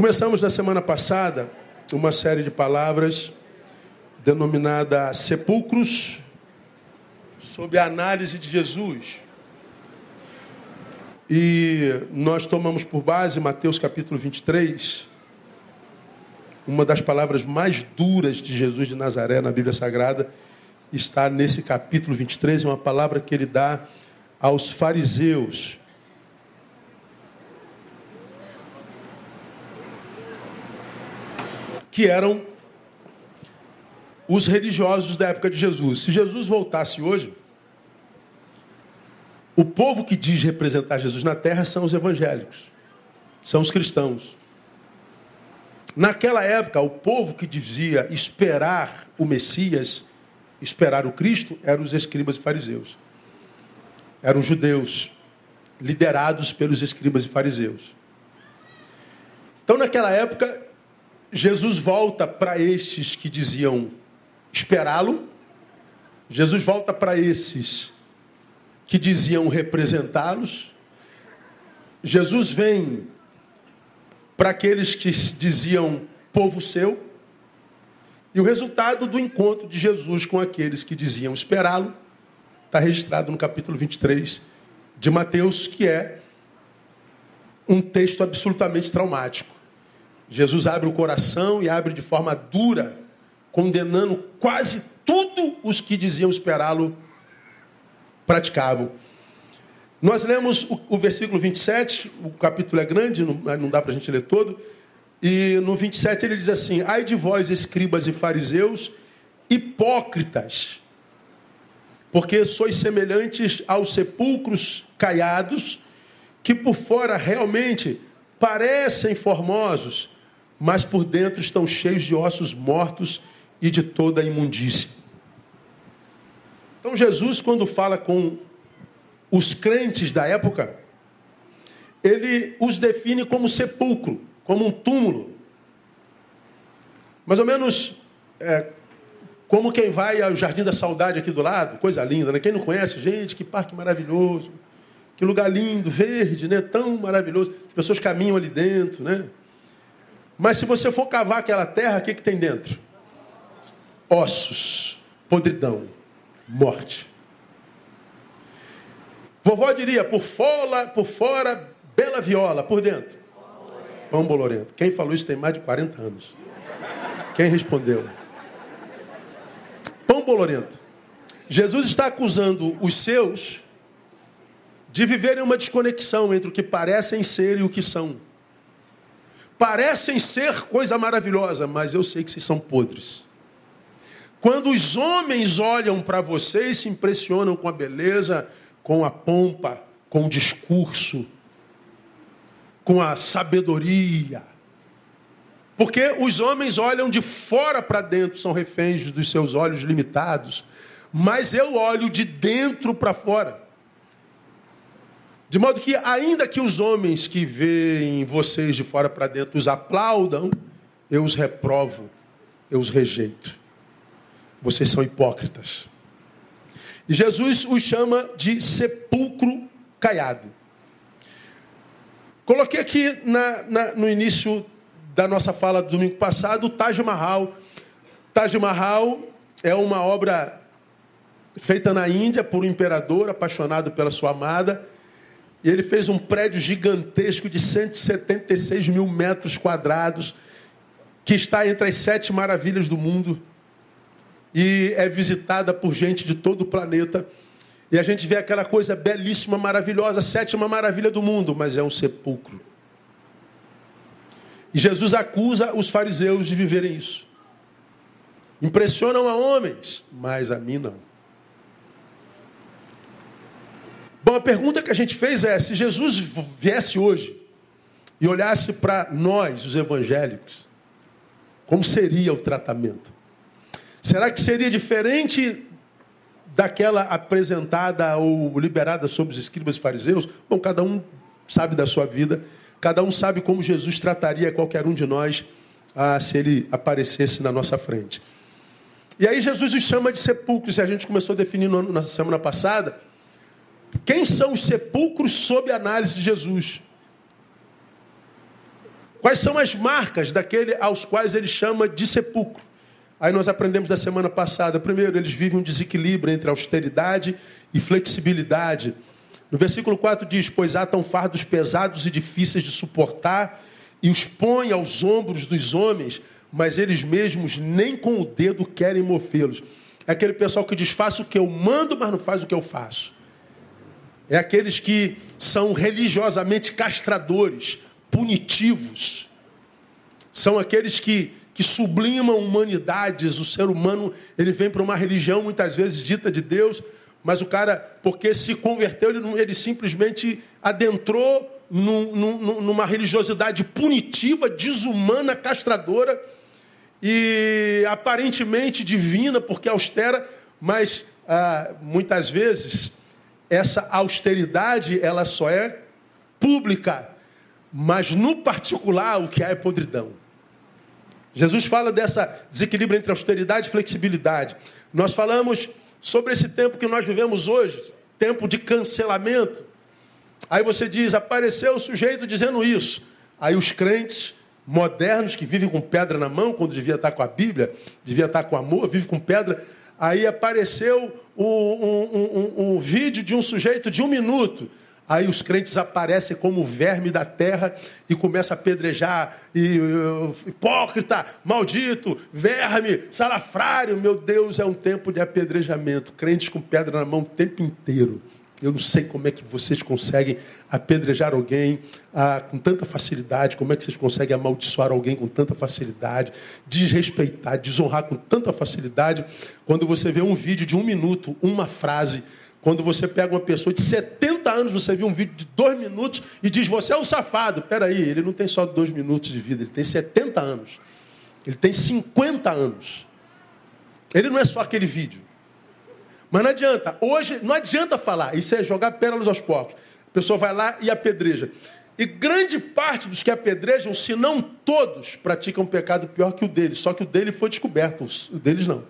Começamos na semana passada uma série de palavras denominada Sepulcros, sob a análise de Jesus. E nós tomamos por base Mateus capítulo 23, uma das palavras mais duras de Jesus de Nazaré na Bíblia Sagrada, está nesse capítulo 23, é uma palavra que ele dá aos fariseus. Que eram os religiosos da época de Jesus. Se Jesus voltasse hoje, o povo que diz representar Jesus na terra são os evangélicos, são os cristãos. Naquela época, o povo que dizia esperar o Messias, esperar o Cristo, eram os escribas e fariseus. Eram judeus, liderados pelos escribas e fariseus. Então, naquela época, Jesus volta para estes que diziam esperá-lo. Jesus volta para esses que diziam representá-los. Jesus vem para aqueles que diziam povo seu. E o resultado do encontro de Jesus com aqueles que diziam esperá-lo está registrado no capítulo 23 de Mateus, que é um texto absolutamente traumático. Jesus abre o coração e abre de forma dura condenando quase tudo os que diziam esperá-lo praticavam. Nós lemos o, o, versículo 27, o capítulo é grande, não, não dá para a gente ler todo, e no 27 ele diz assim: Ai de vós, escribas e fariseus, hipócritas, porque sois semelhantes aos sepulcros caiados, que por fora realmente parecem formosos, mas por dentro estão cheios de ossos mortos e de toda a imundícia. Então, Jesus, quando fala com os crentes da época, ele os define como sepulcro, como um túmulo. Mais ou menos é, como quem vai ao Jardim da Saudade aqui do lado, coisa linda, né? Quem não conhece, gente, que parque maravilhoso, que lugar lindo, verde, né? Tão maravilhoso. As pessoas caminham ali dentro, né? Mas se você for cavar aquela terra, o que, que tem dentro? ossos, podridão, morte. Vovó diria, por fora, por fora, bela viola, por dentro. Pão bolorento. Quem falou isso tem mais de 40 anos. Quem respondeu? Pão bolorento. Jesus está acusando os seus de viverem uma desconexão entre o que parecem ser e o que são. Parecem ser coisa maravilhosa, mas eu sei que vocês são podres. Quando os homens olham para você e se impressionam com a beleza, com a pompa, com o discurso, com a sabedoria. Porque os homens olham de fora para dentro, são reféns dos seus olhos limitados. Mas eu olho de dentro para fora. De modo que, ainda que os homens que veem vocês de fora para dentro os aplaudam, eu os reprovo, eu os rejeito. Vocês são hipócritas. E Jesus os chama de sepulcro caiado. Coloquei aqui na, na, no início da nossa fala do domingo passado o Taj Mahal. Taj Mahal é uma obra feita na Índia por um imperador apaixonado pela sua amada. E ele fez um prédio gigantesco de 176 mil metros quadrados, que está entre as sete maravilhas do mundo e é visitada por gente de todo o planeta. E a gente vê aquela coisa belíssima, maravilhosa, sétima maravilha do mundo, mas é um sepulcro. E Jesus acusa os fariseus de viverem isso. Impressionam a homens, mas a mim não. Bom, a pergunta que a gente fez é: se Jesus viesse hoje e olhasse para nós, os evangélicos, como seria o tratamento? Será que seria diferente daquela apresentada ou liberada sobre os escribas e fariseus? Bom, cada um sabe da sua vida, cada um sabe como Jesus trataria qualquer um de nós ah, se ele aparecesse na nossa frente. E aí Jesus os chama de sepulcros, e a gente começou a definir na semana passada quem são os sepulcros sob análise de Jesus. Quais são as marcas daquele aos quais ele chama de sepulcro? Aí nós aprendemos da semana passada. Primeiro, eles vivem um desequilíbrio entre austeridade e flexibilidade. No versículo 4 diz: Pois atam fardos pesados e difíceis de suportar e os põe aos ombros dos homens, mas eles mesmos nem com o dedo querem movê-los. É aquele pessoal que diz: Faça o que eu mando, mas não faz o que eu faço. É aqueles que são religiosamente castradores, punitivos. São aqueles que que sublimam humanidades. O ser humano ele vem para uma religião muitas vezes dita de Deus, mas o cara, porque se converteu, ele, ele simplesmente adentrou num, num, numa religiosidade punitiva, desumana, castradora e aparentemente divina, porque austera, mas ah, muitas vezes essa austeridade ela só é pública, mas no particular o que há é podridão. Jesus fala dessa desequilíbrio entre austeridade e flexibilidade. Nós falamos sobre esse tempo que nós vivemos hoje, tempo de cancelamento. Aí você diz, apareceu o sujeito dizendo isso. Aí os crentes modernos que vivem com pedra na mão, quando devia estar com a Bíblia, devia estar com amor, vive com pedra. Aí apareceu um, um, um, um vídeo de um sujeito de um minuto Aí os crentes aparecem como verme da terra e começam a apedrejar. E, uh, hipócrita, maldito, verme, salafrário. Meu Deus, é um tempo de apedrejamento. Crentes com pedra na mão o tempo inteiro. Eu não sei como é que vocês conseguem apedrejar alguém ah, com tanta facilidade, como é que vocês conseguem amaldiçoar alguém com tanta facilidade, desrespeitar, desonrar com tanta facilidade, quando você vê um vídeo de um minuto, uma frase quando você pega uma pessoa de 70 anos, você viu um vídeo de dois minutos e diz, você é um safado. Peraí, ele não tem só dois minutos de vida, ele tem 70 anos. Ele tem 50 anos. Ele não é só aquele vídeo. Mas não adianta. Hoje, não adianta falar. Isso é jogar pérolas aos porcos. A pessoa vai lá e apedreja. E grande parte dos que apedrejam, se não todos, praticam um pecado pior que o deles. Só que o dele foi descoberto, o deles não.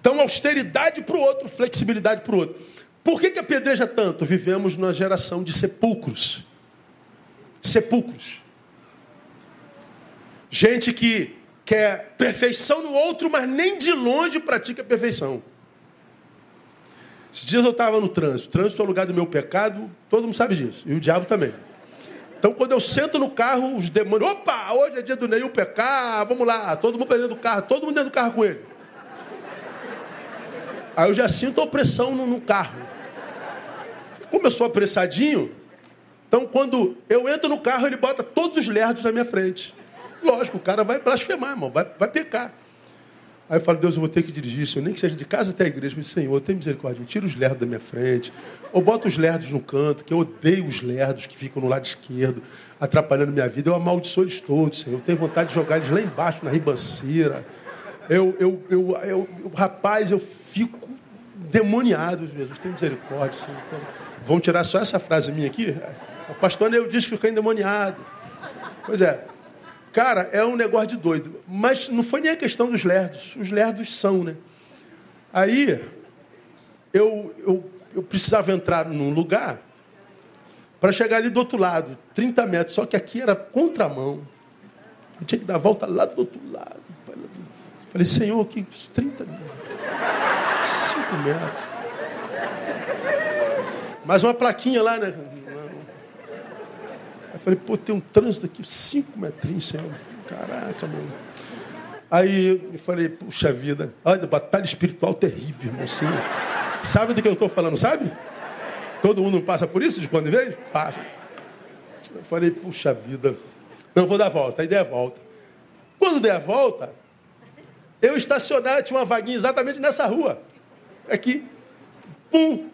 Então, austeridade para o outro, flexibilidade para o outro. Por que, que apedreja tanto? Vivemos numa geração de sepulcros. Sepulcros. Gente que quer perfeição no outro, mas nem de longe pratica a perfeição. Esses dias eu estava no trânsito. O trânsito é o lugar do meu pecado, todo mundo sabe disso. E o diabo também. Então, quando eu sento no carro, os demônios, opa, hoje é dia do Neil pecar, vamos lá, todo mundo dentro do carro, todo mundo dentro do carro com ele. Aí eu já sinto a opressão no, no carro. Como eu sou apressadinho, então quando eu entro no carro, ele bota todos os lerdos na minha frente. Lógico, o cara vai blasfemar, irmão, vai, vai pecar. Aí eu falo, Deus, eu vou ter que dirigir isso, nem que seja de casa até a igreja. Eu Senhor, tem misericórdia, tira os lerdos da minha frente. Ou bota os lerdos no canto, que eu odeio os lerdos que ficam no lado esquerdo, atrapalhando minha vida. Eu amaldiçoo eles todos, Senhor. Eu tenho vontade de jogar eles lá embaixo, na ribanceira. Eu, eu, eu, eu, eu rapaz, eu fico demoniado, Jesus, tem misericórdia. Senhor. Então, vão tirar só essa frase minha aqui? O pastor eu disse que ficou endemoniado. Pois é. Cara, é um negócio de doido. Mas não foi nem a questão dos lerdos. Os lerdos são, né? Aí, eu, eu, eu precisava entrar num lugar para chegar ali do outro lado, 30 metros. Só que aqui era contramão. Eu tinha que dar a volta lá do outro lado. Falei, Senhor, que 30 5 metros. Mais uma plaquinha lá, né? Aí falei, pô, tem um trânsito aqui, 5 metrinhos, Senhor. Caraca, mano. Aí eu falei, puxa vida, olha, batalha espiritual terrível, irmão. Sim. Sabe do que eu estou falando, sabe? Todo mundo passa por isso de quando em vez? Passa. Eu falei, puxa vida. Não, vou dar a volta. Aí dei a volta. Quando der a volta, eu estacionar, tinha uma vaguinha exatamente nessa rua. Aqui. Pum!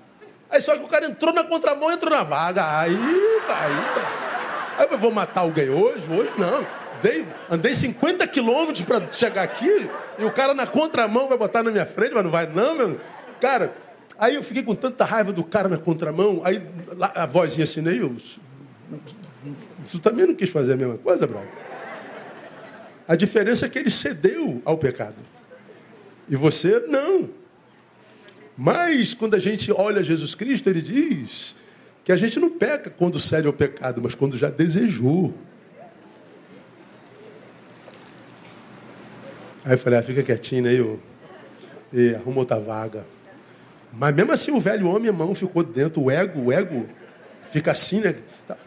Aí só que o cara entrou na contramão, entrou na vaga. Aí, aí, aí eu vou matar alguém hoje? Hoje não. Dei, andei 50 quilômetros para chegar aqui e o cara na contramão vai botar na minha frente, mas não vai não, meu. Cara, aí eu fiquei com tanta raiva do cara na contramão, aí a vozinha assim, Neils, tu também não quis fazer a mesma coisa, brother? A diferença é que ele cedeu ao pecado. E você não. Mas quando a gente olha Jesus Cristo, ele diz que a gente não peca quando cede ao é pecado, mas quando já desejou. Aí eu falei, ah, fica quietinho aí, eu... e arruma outra vaga. Mas mesmo assim o velho homem, a mão ficou dentro, o ego, o ego fica assim, né?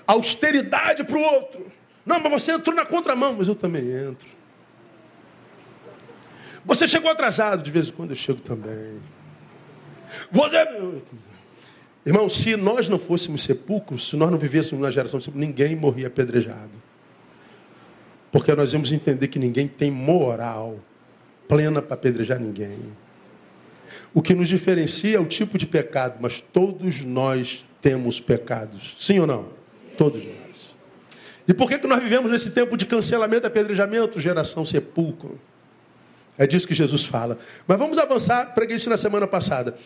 Austeridade para o outro. Não, mas você entrou na contramão, mas eu também entro. Você chegou atrasado, de vez em quando eu chego também. Você... Irmão, se nós não fôssemos sepulcros, se nós não vivêssemos na geração de sepulcros, ninguém morria apedrejado. Porque nós vamos entender que ninguém tem moral plena para apedrejar ninguém. O que nos diferencia é o tipo de pecado, mas todos nós temos pecados. Sim ou não? Todos nós. E por que, que nós vivemos nesse tempo de cancelamento, apedrejamento, geração sepulcro? É disso que Jesus fala. Mas vamos avançar, preguei isso na semana passada.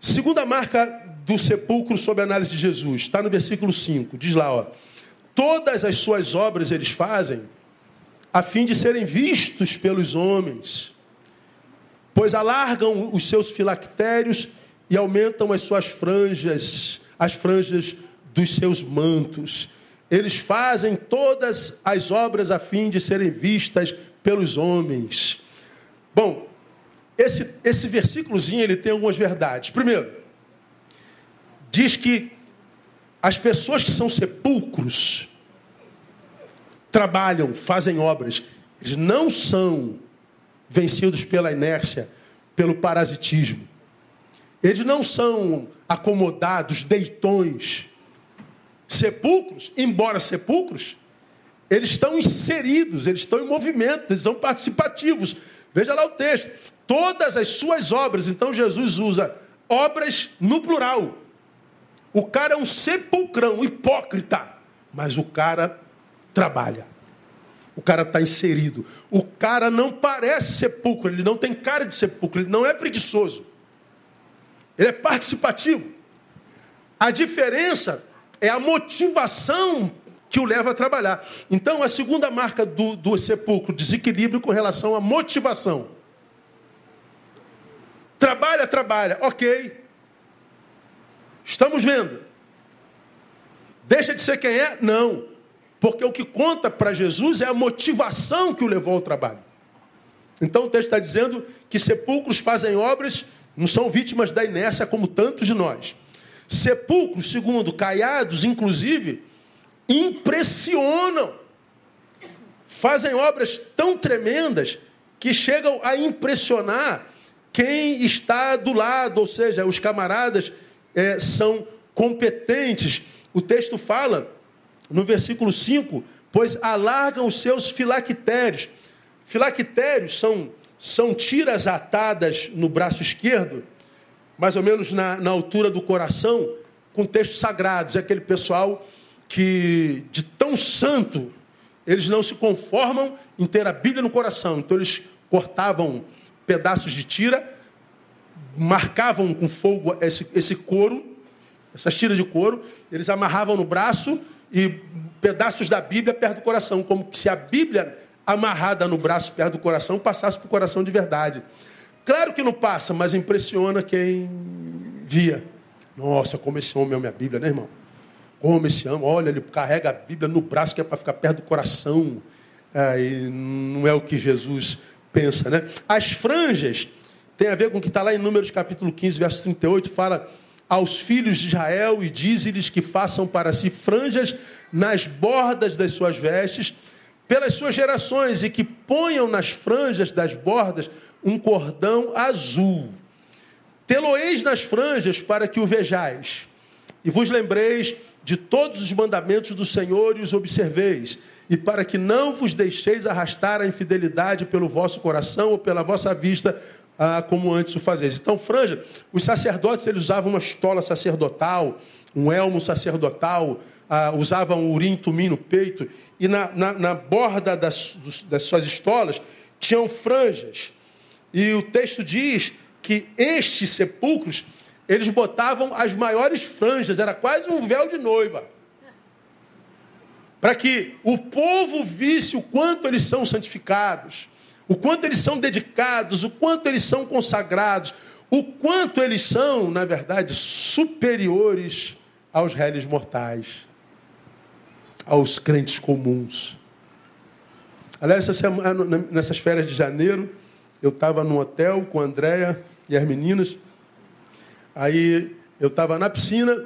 Segunda marca do sepulcro sob a análise de Jesus, está no versículo 5. Diz lá, ó. Todas as suas obras eles fazem a fim de serem vistos pelos homens pois alargam os seus filactérios e aumentam as suas franjas, as franjas dos seus mantos. Eles fazem todas as obras a fim de serem vistas pelos homens. Bom, esse, esse versículozinho ele tem algumas verdades. Primeiro, diz que as pessoas que são sepulcros trabalham, fazem obras. Eles não são vencidos pela inércia, pelo parasitismo. Eles não são acomodados, deitões. Sepulcros, embora sepulcros, eles estão inseridos, eles estão em movimento, eles são participativos. Veja lá o texto. Todas as suas obras, então Jesus usa obras no plural. O cara é um sepulcrão, um hipócrita, mas o cara trabalha. O cara está inserido. O cara não parece sepulcro, ele não tem cara de sepulcro, ele não é preguiçoso. Ele é participativo. A diferença é a motivação que o leva a trabalhar. Então, a segunda marca do, do sepulcro, desequilíbrio com relação à motivação. Trabalha, trabalha, ok. Estamos vendo. Deixa de ser quem é? Não. Porque o que conta para Jesus é a motivação que o levou ao trabalho. Então o texto está dizendo que sepulcros fazem obras, não são vítimas da inércia como tantos de nós. Sepulcros, segundo, caiados, inclusive, impressionam. Fazem obras tão tremendas que chegam a impressionar quem está do lado, ou seja, os camaradas é, são competentes. O texto fala no versículo 5, pois alargam os seus filactérios. Filactérios são, são tiras atadas no braço esquerdo, mais ou menos na, na altura do coração, com textos sagrados. É aquele pessoal que, de tão santo, eles não se conformam em ter a Bíblia no coração. Então eles cortavam pedaços de tira, marcavam com fogo esse, esse couro, essas tiras de couro, eles amarravam no braço e pedaços da Bíblia perto do coração, como se a Bíblia amarrada no braço perto do coração passasse para o coração de verdade. Claro que não passa, mas impressiona quem via. Nossa, como esse homem ama a Bíblia, né, irmão? Como esse homem, olha, ele carrega a Bíblia no braço que é para ficar perto do coração. Aí não é o que Jesus pensa, né? As franjas tem a ver com o que está lá em Números capítulo 15, verso 38, fala aos filhos de Israel e dize-lhes que façam para si franjas nas bordas das suas vestes, pelas suas gerações, e que ponham nas franjas das bordas um cordão azul. Teloeis nas franjas para que o vejais, e vos lembreis de todos os mandamentos do Senhor e os observeis, e para que não vos deixeis arrastar a infidelidade pelo vosso coração ou pela vossa vista, ah, como antes o fazeis. Então, franja, os sacerdotes eles usavam uma estola sacerdotal, um elmo sacerdotal, ah, usavam um urim tumim no peito, e na, na, na borda das, das suas estolas tinham franjas. E o texto diz que estes sepulcros, eles botavam as maiores franjas, era quase um véu de noiva. Para que o povo visse o quanto eles são santificados o quanto eles são dedicados, o quanto eles são consagrados, o quanto eles são, na verdade, superiores aos réis mortais, aos crentes comuns. Aliás, essa semana, nessas férias de janeiro, eu estava no hotel com a Andréia e as meninas. Aí eu estava na piscina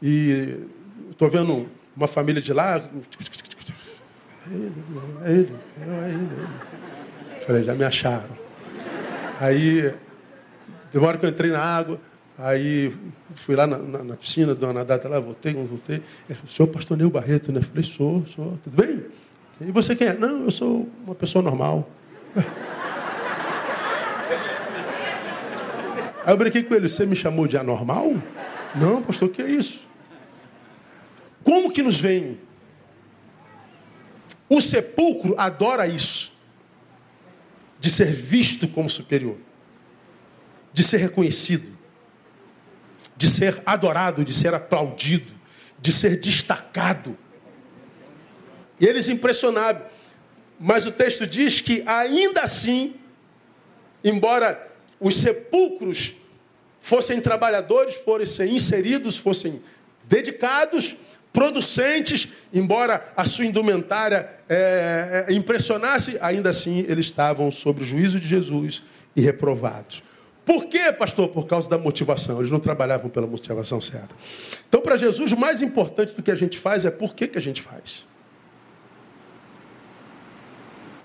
e estou vendo uma família de lá. É ele, é ele, é ele. Falei, já me acharam. Aí, demora que eu entrei na água, aí fui lá na, na, na piscina, dei uma nadada lá, voltei, voltei. Ele falou, senhor pastor Neu Barreto, né? falei, sou, sou, tudo bem? E você quem é? Não, eu sou uma pessoa normal. Aí eu brinquei com ele, você me chamou de anormal? Não, pastor, o que é isso? Como que nos vem? O sepulcro adora isso. De ser visto como superior. De ser reconhecido. De ser adorado, de ser aplaudido, de ser destacado. E eles impressionavam. Mas o texto diz que ainda assim, embora os sepulcros fossem trabalhadores, fossem inseridos, fossem dedicados, producentes, embora a sua indumentária é, é, impressionasse, ainda assim eles estavam sob o juízo de Jesus e reprovados. Por quê, pastor? Por causa da motivação. Eles não trabalhavam pela motivação certa. Então, para Jesus, o mais importante do que a gente faz é por que, que a gente faz.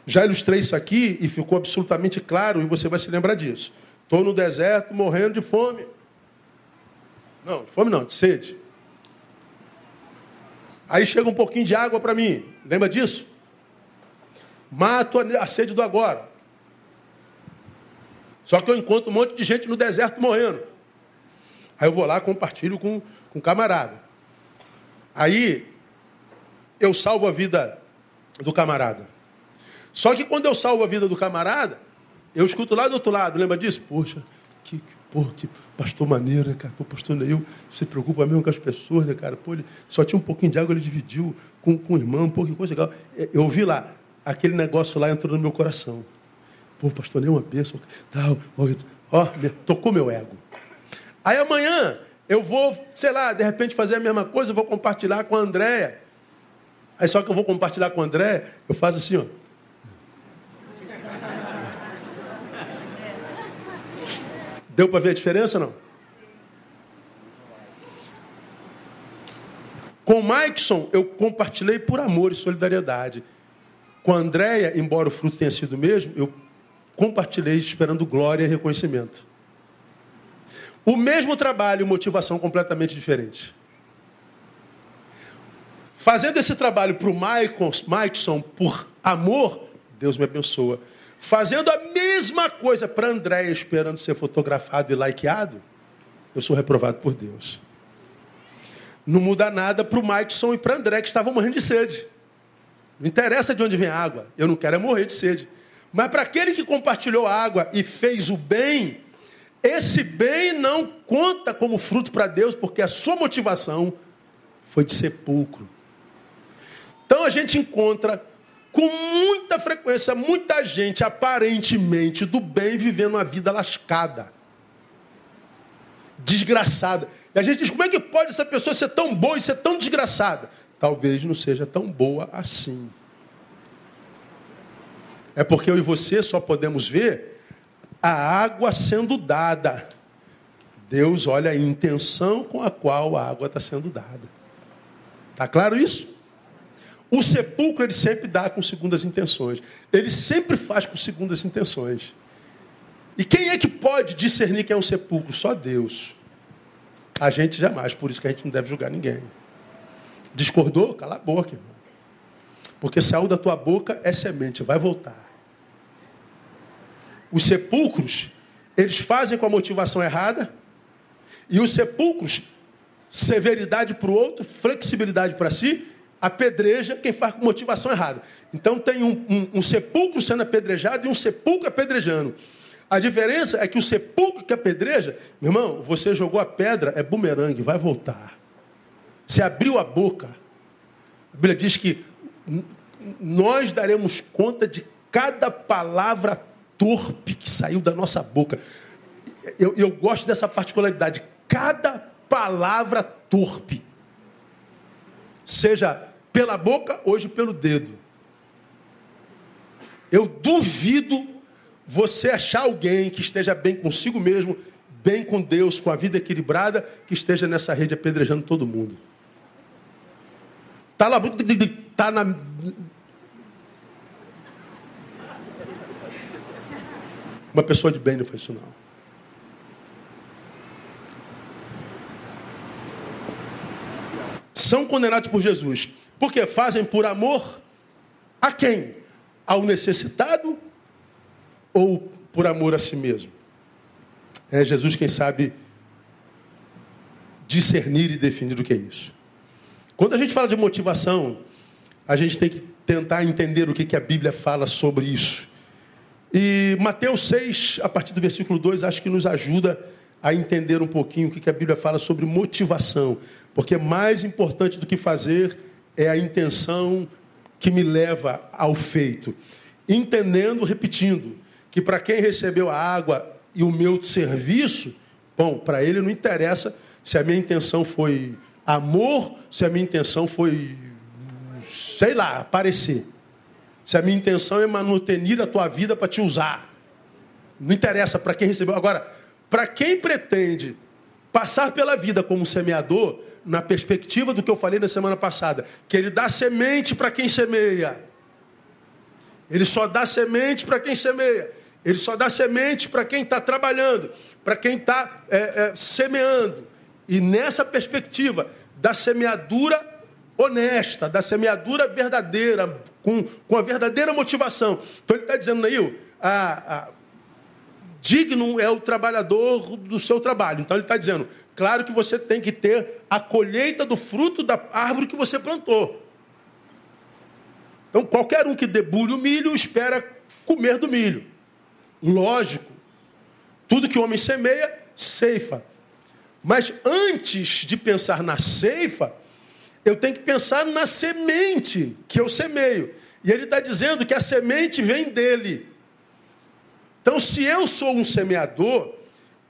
Já ilustrei isso aqui e ficou absolutamente claro, e você vai se lembrar disso. Estou no deserto morrendo de fome. Não, de fome não, de sede. Aí chega um pouquinho de água para mim. Lembra disso? Mato a sede do agora. Só que eu encontro um monte de gente no deserto morrendo. Aí eu vou lá compartilho com, com um camarada. Aí eu salvo a vida do camarada. Só que quando eu salvo a vida do camarada, eu escuto lá do outro lado, lembra disso? Poxa, que, porra, que pastor maneiro, né, cara? Pô, pastor Neil se preocupa mesmo com as pessoas, né, cara? Pô, ele só tinha um pouquinho de água, ele dividiu com, com o irmão, pô, que coisa legal. É, eu ouvi lá, aquele negócio lá entrou no meu coração. Pô, pastor Neil, uma bênção, tal, ó, tocou meu ego. Aí amanhã eu vou, sei lá, de repente fazer a mesma coisa, eu vou compartilhar com a Andréia. Aí só que eu vou compartilhar com a Andréia, eu faço assim, ó. Deu para ver a diferença não? Com o Maikson, eu compartilhei por amor e solidariedade. Com a Andréia, embora o fruto tenha sido o mesmo, eu compartilhei esperando glória e reconhecimento. O mesmo trabalho, motivação completamente diferente. Fazendo esse trabalho para o Maikson por amor, Deus me abençoa fazendo a mesma coisa para André, esperando ser fotografado e likeado, eu sou reprovado por Deus. Não muda nada para o Mikeson e para André, que estavam morrendo de sede. Não interessa de onde vem a água, eu não quero é morrer de sede. Mas para aquele que compartilhou a água e fez o bem, esse bem não conta como fruto para Deus, porque a sua motivação foi de sepulcro. Então a gente encontra com muita frequência, muita gente aparentemente do bem vivendo uma vida lascada, desgraçada. E a gente diz: como é que pode essa pessoa ser tão boa e ser tão desgraçada? Talvez não seja tão boa assim. É porque eu e você só podemos ver a água sendo dada. Deus olha a intenção com a qual a água está sendo dada. Está claro isso? O sepulcro ele sempre dá com segundas intenções. Ele sempre faz com segundas intenções. E quem é que pode discernir que é um sepulcro? Só Deus. A gente jamais, por isso que a gente não deve julgar ninguém. Discordou? Cala a boca, irmão. Porque saiu da tua boca é semente, vai voltar. Os sepulcros, eles fazem com a motivação errada, e os sepulcros, severidade para o outro, flexibilidade para si, apedreja quem faz com motivação errada. Então tem um, um, um, sepulcro sendo apedrejado e um sepulcro apedrejando. A diferença é que o sepulcro que apedreja, meu irmão, você jogou a pedra, é bumerangue, vai voltar. Você abriu a boca. A Bíblia diz que nós daremos conta de cada palavra torpe que saiu da nossa boca. Eu, eu gosto dessa particularidade. Cada palavra torpe, seja pela boca, hoje pelo dedo. Eu duvido você achar alguém que esteja bem consigo mesmo, bem com Deus, com a vida equilibrada, que esteja nessa rede apedrejando todo mundo. Está lá, está na. Uma pessoa de bem não faz isso não. São condenados por Jesus. Porque fazem por amor a quem? Ao necessitado ou por amor a si mesmo? É Jesus quem sabe discernir e definir o que é isso. Quando a gente fala de motivação, a gente tem que tentar entender o que, que a Bíblia fala sobre isso. E Mateus 6, a partir do versículo 2, acho que nos ajuda a entender um pouquinho o que, que a Bíblia fala sobre motivação. Porque mais importante do que fazer é a intenção que me leva ao feito. Entendendo, repetindo, que para quem recebeu a água e o meu serviço, bom, para ele não interessa se a minha intenção foi amor, se a minha intenção foi, sei lá, aparecer. Se a minha intenção é manutenir a tua vida para te usar. Não interessa para quem recebeu. Agora, para quem pretende passar pela vida como semeador, na perspectiva do que eu falei na semana passada, que ele dá semente para quem semeia. Ele só dá semente para quem semeia. Ele só dá semente para quem está trabalhando, para quem está é, é, semeando. E nessa perspectiva da semeadura honesta, da semeadura verdadeira, com, com a verdadeira motivação. Então ele está dizendo aí, a, a, digno é o trabalhador do seu trabalho. Então ele está dizendo, claro que você tem que ter a colheita do fruto da árvore que você plantou. Então qualquer um que debulhe o milho espera comer do milho. Lógico. Tudo que o homem semeia, ceifa. Mas antes de pensar na ceifa, eu tenho que pensar na semente que eu semeio. E ele está dizendo que a semente vem dele. Então, se eu sou um semeador,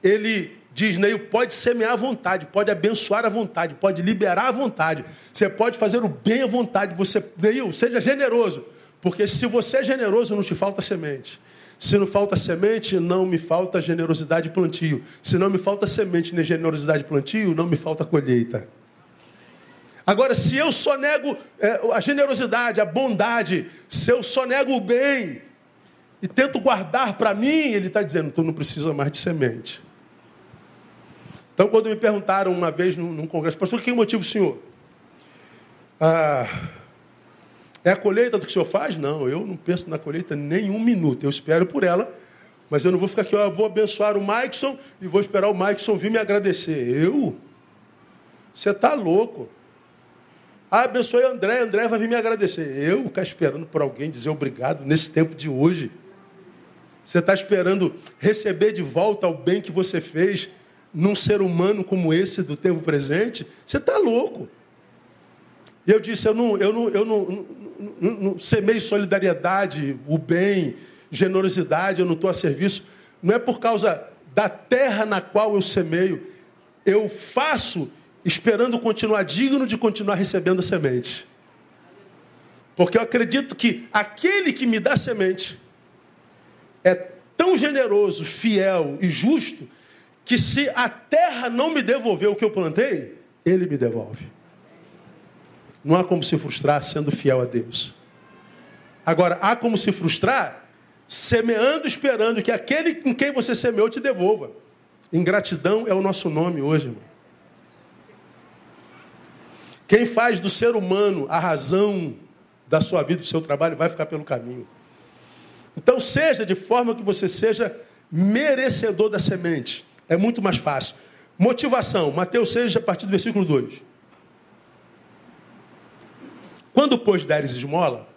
ele diz, Neil, pode semear à vontade, pode abençoar à vontade, pode liberar à vontade. Você pode fazer o bem à vontade. Você, Neil, seja generoso. Porque se você é generoso, não te falta semente. Se não falta semente, não me falta generosidade plantio. Se não me falta semente nem generosidade plantio, não me falta colheita. Agora, se eu só nego é, a generosidade, a bondade, se eu só nego o bem e tento guardar para mim, ele está dizendo: tu não precisa mais de semente. Então, quando me perguntaram uma vez num, num congresso, pastor, que motivo, senhor? Ah, é a colheita do que o senhor faz? Não, eu não penso na colheita nem um minuto. Eu espero por ela, mas eu não vou ficar aqui, eu vou abençoar o Maikson e vou esperar o Maikson vir me agradecer. Eu? Você está louco. Ah, abençoe André, André vai vir me agradecer. Eu ficar esperando por alguém dizer obrigado nesse tempo de hoje. Você está esperando receber de volta o bem que você fez num ser humano como esse do tempo presente? Você está louco. E eu disse, eu não, eu não, eu não, não, não, não semeio solidariedade, o bem, generosidade, eu não estou a serviço. Não é por causa da terra na qual eu semeio. Eu faço esperando continuar digno de continuar recebendo a semente. Porque eu acredito que aquele que me dá semente é tão generoso, fiel e justo, que se a terra não me devolver o que eu plantei, ele me devolve. Não há como se frustrar sendo fiel a Deus. Agora, há como se frustrar semeando, esperando que aquele com quem você semeou te devolva. Ingratidão é o nosso nome hoje, irmão. Quem faz do ser humano a razão da sua vida, do seu trabalho, vai ficar pelo caminho. Então, seja de forma que você seja merecedor da semente. É muito mais fácil. Motivação, Mateus 6, a partir do versículo 2. Quando, pois, deres esmola,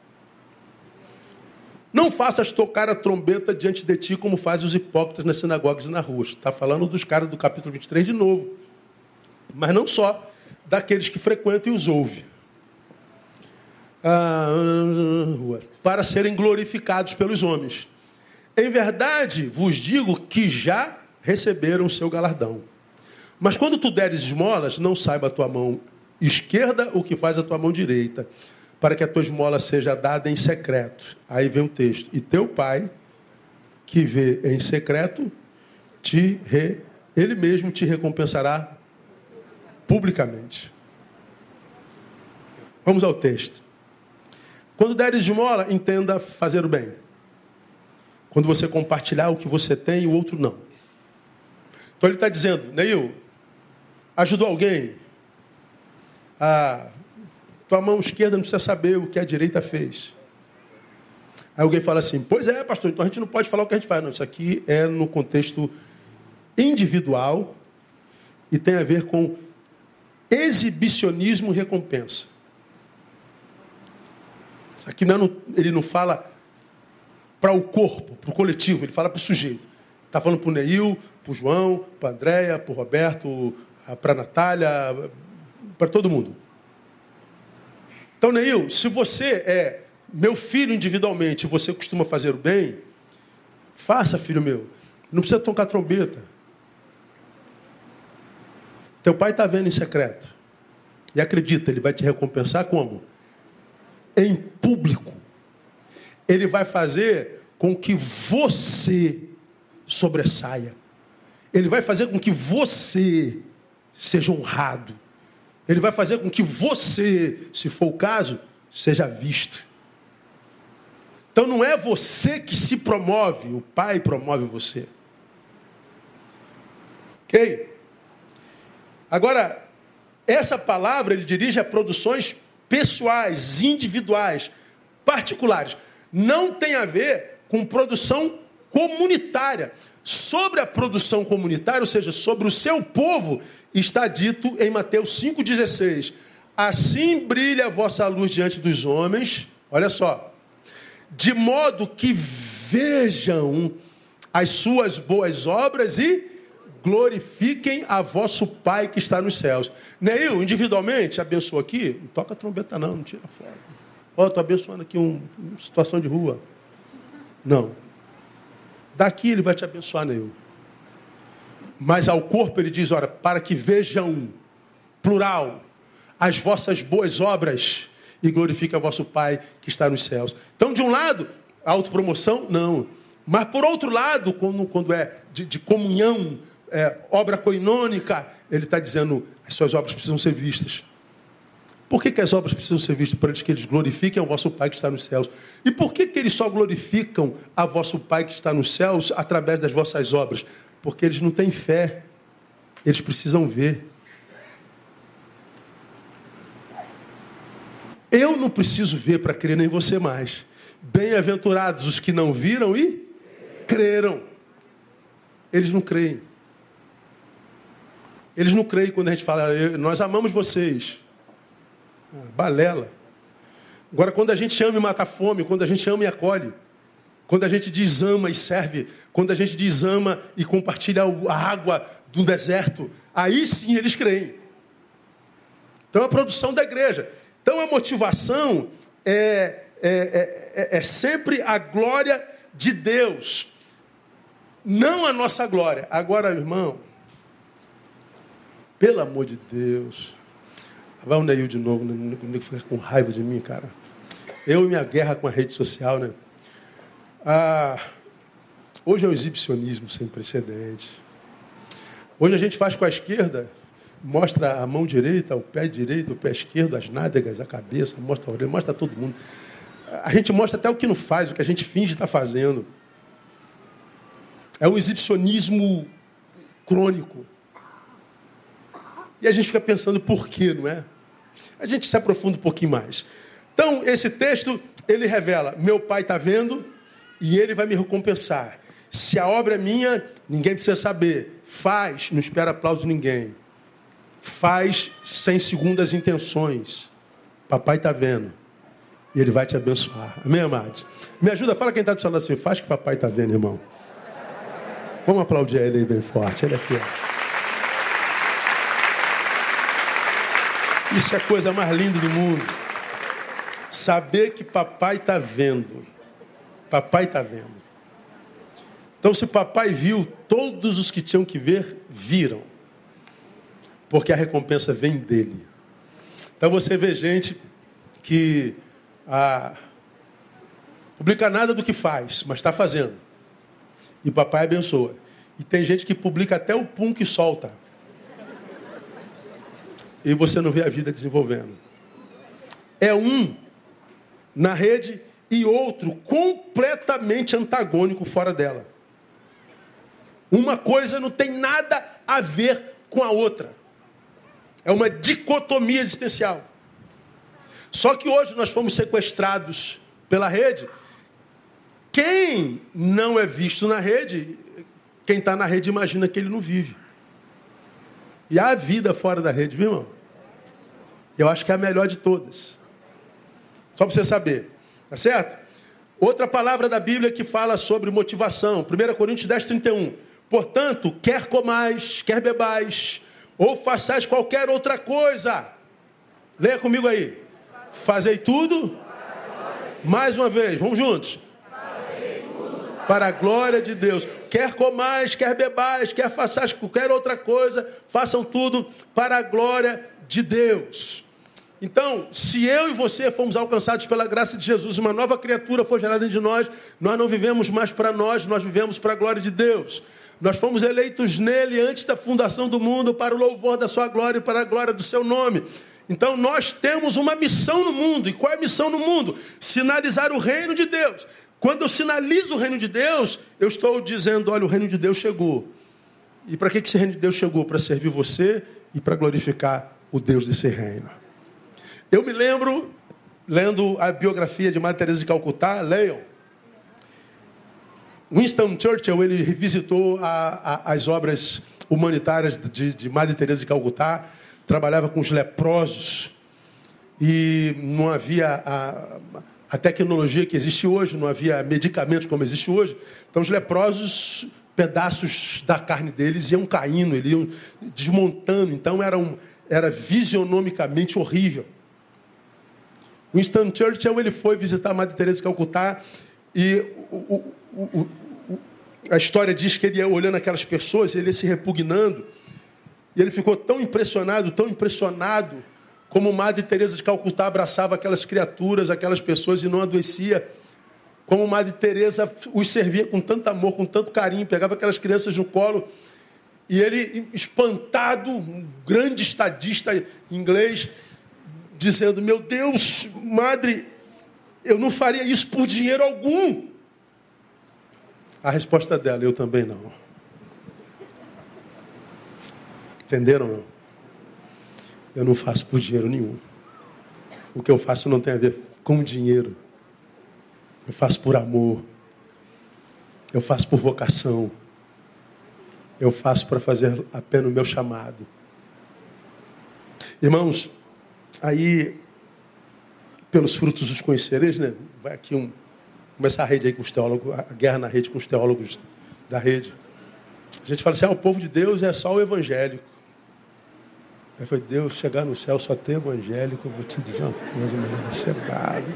não faças tocar a trombeta diante de ti, como fazem os hipócritas nas sinagogas e na rua. Está falando dos caras do capítulo 23 de novo. Mas não só, daqueles que frequentam e os ouvem. Ah, para serem glorificados pelos homens. Em verdade, vos digo que já receberam o seu galardão. Mas quando tu deres esmolas, não saiba a tua mão esquerda o que faz a tua mão direita, para que a tua esmola seja dada em secreto. Aí vem o texto. E teu pai, que vê em secreto, te re... ele mesmo te recompensará publicamente. Vamos ao texto. Quando deres esmola, entenda fazer o bem. Quando você compartilhar o que você tem o outro não. Então ele está dizendo, Neil, ajudou alguém? A tua mão esquerda não precisa saber o que a direita fez. Aí alguém fala assim, pois é, pastor, então a gente não pode falar o que a gente faz. Não, isso aqui é no contexto individual e tem a ver com exibicionismo e recompensa. Aqui não, ele não fala para o corpo, para o coletivo, ele fala para o sujeito. Está falando para o Neil, para o João, para a Andréia, para o Roberto, para a Natália, para todo mundo. Então, Neil, se você é meu filho individualmente, você costuma fazer o bem, faça, filho meu. Não precisa tocar trombeta. Teu pai está vendo em secreto. E acredita, ele vai te recompensar como? Em público. Ele vai fazer com que você sobressaia. Ele vai fazer com que você seja honrado. Ele vai fazer com que você, se for o caso, seja visto. Então não é você que se promove, o Pai promove você. Ok? Agora, essa palavra ele dirige a produções pessoais, individuais, particulares. Não tem a ver com produção comunitária. Sobre a produção comunitária, ou seja, sobre o seu povo, está dito em Mateus 5,16: Assim brilha a vossa luz diante dos homens, olha só, de modo que vejam as suas boas obras e glorifiquem a vosso Pai que está nos céus. Neil, individualmente, abençoa aqui, não toca trombeta não, não tira foto. Ó, oh, estou abençoando aqui um, uma situação de rua. Não. Daqui ele vai te abençoar, Neil. Mas ao corpo ele diz, ora, para que vejam, plural, as vossas boas obras e glorifique a vosso Pai que está nos céus. Então, de um lado, autopromoção, não. Mas, por outro lado, quando, quando é de, de comunhão, é, obra coinônica, ele está dizendo, as suas obras precisam ser vistas. Por que, que, as obras precisam ser vistas? Para que eles glorifiquem o vosso Pai que está nos céus. E por que, que eles só glorificam a vosso Pai que está nos céus através das vossas obras? Porque eles não têm fé. Eles precisam ver. Eu não preciso ver para crer nem você mais. Bem-aventurados os que não viram e creram. Eles não creem. Eles não creem quando a gente fala, nós amamos vocês. Ah, balela. Agora, quando a gente ama e mata a fome, quando a gente ama e acolhe, quando a gente diz ama e serve, quando a gente diz ama e compartilha a água do deserto, aí sim eles creem. Então, a produção da igreja. Então a motivação é, é, é, é, é sempre a glória de Deus, não a nossa glória. Agora, irmão, pelo amor de Deus, vai o Neil de novo, o fica com raiva de mim, cara. Eu e minha guerra com a rede social, né? Ah, hoje é um exibicionismo sem precedentes. Hoje a gente faz com a esquerda mostra a mão direita, o pé direito, o pé esquerdo, as nádegas, a cabeça, mostra a orelha, mostra todo mundo. A gente mostra até o que não faz, o que a gente finge estar fazendo. É um exibicionismo crônico. E a gente fica pensando por quê, não é? A gente se aprofunda um pouquinho mais. Então, esse texto, ele revela: meu pai está vendo e ele vai me recompensar. Se a obra é minha, ninguém precisa saber. Faz, não espera aplauso de ninguém faz sem segundas intenções. Papai está vendo. E ele vai te abençoar. Amém, amados? Me ajuda, fala quem está te assim. Faz que papai está vendo, irmão. Vamos aplaudir ele aí bem forte. Ele é fiel. Isso é a coisa mais linda do mundo. Saber que papai está vendo. Papai está vendo. Então, se papai viu, todos os que tinham que ver, viram porque a recompensa vem dele. Então você vê gente que ah, publica nada do que faz, mas está fazendo. E papai abençoa. E tem gente que publica até o pum que solta. E você não vê a vida desenvolvendo. É um na rede e outro completamente antagônico fora dela. Uma coisa não tem nada a ver com a outra. É uma dicotomia existencial. Só que hoje nós fomos sequestrados pela rede. Quem não é visto na rede, quem está na rede imagina que ele não vive. E há vida fora da rede, viu, irmão? Eu acho que é a melhor de todas. Só para você saber. Tá certo? Outra palavra da Bíblia que fala sobre motivação. 1 Coríntios 10, 31. Portanto, quer comais, quer bebais, ou façais qualquer outra coisa. Leia comigo aí. Fazei tudo. Mais uma vez, vamos juntos. Para a glória de Deus. Quer comais, quer bebais, quer façais qualquer outra coisa, façam tudo para a glória de Deus. Então, se eu e você fomos alcançados pela graça de Jesus, uma nova criatura foi gerada de nós, nós não vivemos mais para nós, nós vivemos para a glória de Deus. Nós fomos eleitos nele antes da fundação do mundo para o louvor da sua glória e para a glória do seu nome. Então nós temos uma missão no mundo. E qual é a missão no mundo? Sinalizar o reino de Deus. Quando eu sinalizo o reino de Deus, eu estou dizendo: olha, o reino de Deus chegou. E para que esse reino de Deus chegou? Para servir você e para glorificar o Deus desse reino. Eu me lembro, lendo a biografia de Madre Teresa de Calcutá, leiam. Winston Churchill, ele revisitou a, a, as obras humanitárias de, de Madre Teresa de Calcutá, trabalhava com os leprosos e não havia a, a tecnologia que existe hoje, não havia medicamentos como existe hoje. Então os leprosos, pedaços da carne deles iam caindo, eles iam desmontando. Então era, um, era visionomicamente horrível. Winston Churchill ele foi visitar a Madre Teresa de Calcutá e o, o, o, a história diz que ele ia olhando aquelas pessoas, ele ia se repugnando, e ele ficou tão impressionado, tão impressionado, como Madre Teresa de Calcutá abraçava aquelas criaturas, aquelas pessoas e não adoecia. Como Madre Teresa os servia com tanto amor, com tanto carinho, pegava aquelas crianças no colo e ele, espantado, um grande estadista inglês, dizendo: Meu Deus, madre, eu não faria isso por dinheiro algum. A resposta dela: Eu também não. Entenderam? Eu não faço por dinheiro nenhum. O que eu faço não tem a ver com dinheiro. Eu faço por amor. Eu faço por vocação. Eu faço para fazer apenas o meu chamado. Irmãos, aí, pelos frutos os conhecereis, né? Vai aqui um. Começar a rede aí com os teólogos, a guerra na rede com os teólogos da rede. A gente fala assim: ah, o povo de Deus é só o evangélico. Aí foi Deus chegar no céu só tem evangélico. Vou te dizer uma coisa, irmão, você é bravo.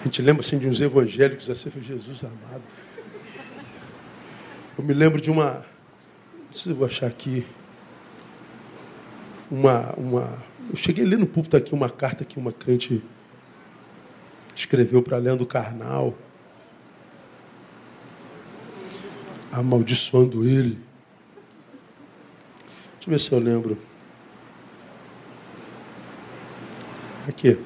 A gente lembra assim de uns evangélicos assim, foi Jesus amado. Eu me lembro de uma. Se eu vou achar aqui. Uma, uma. Eu cheguei ali no púlpito aqui uma carta que uma crente escreveu para Leandro Carnal, amaldiçoando ele. Eu ver se eu lembro. Aqui.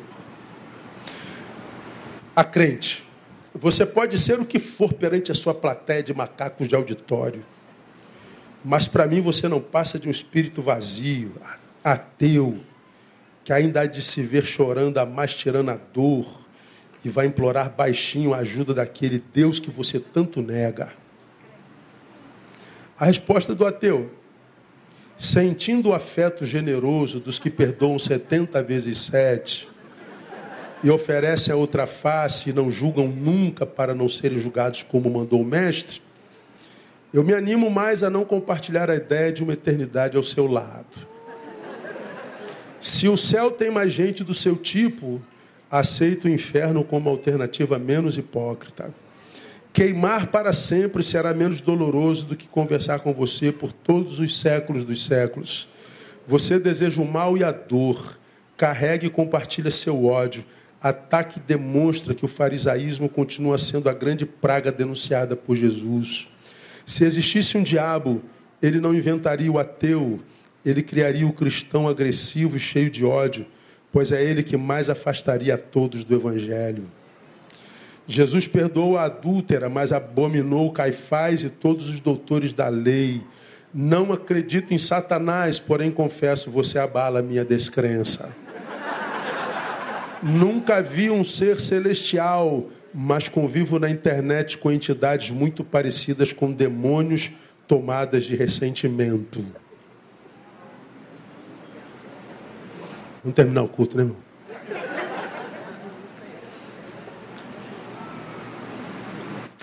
A crente. Você pode ser o que for perante a sua plateia de macacos de auditório. Mas para mim você não passa de um espírito vazio, ateu, que ainda há de se ver chorando a mais tirando a dor e vai implorar baixinho a ajuda daquele Deus que você tanto nega. A resposta do ateu, sentindo o afeto generoso dos que perdoam 70 vezes sete, e oferecem a outra face e não julgam nunca para não serem julgados como mandou o mestre, eu me animo mais a não compartilhar a ideia de uma eternidade ao seu lado. Se o céu tem mais gente do seu tipo, aceito o inferno como alternativa menos hipócrita. Queimar para sempre será menos doloroso do que conversar com você por todos os séculos dos séculos. Você deseja o mal e a dor, carregue e compartilha seu ódio ataque demonstra que o farisaísmo continua sendo a grande praga denunciada por Jesus. Se existisse um diabo, ele não inventaria o ateu, ele criaria o cristão agressivo e cheio de ódio, pois é ele que mais afastaria a todos do evangelho. Jesus perdoou a adúltera, mas abominou Caifás e todos os doutores da lei. Não acredito em Satanás, porém confesso, você abala a minha descrença. Nunca vi um ser celestial, mas convivo na internet com entidades muito parecidas com demônios tomadas de ressentimento. Vamos terminar o culto, né, irmão?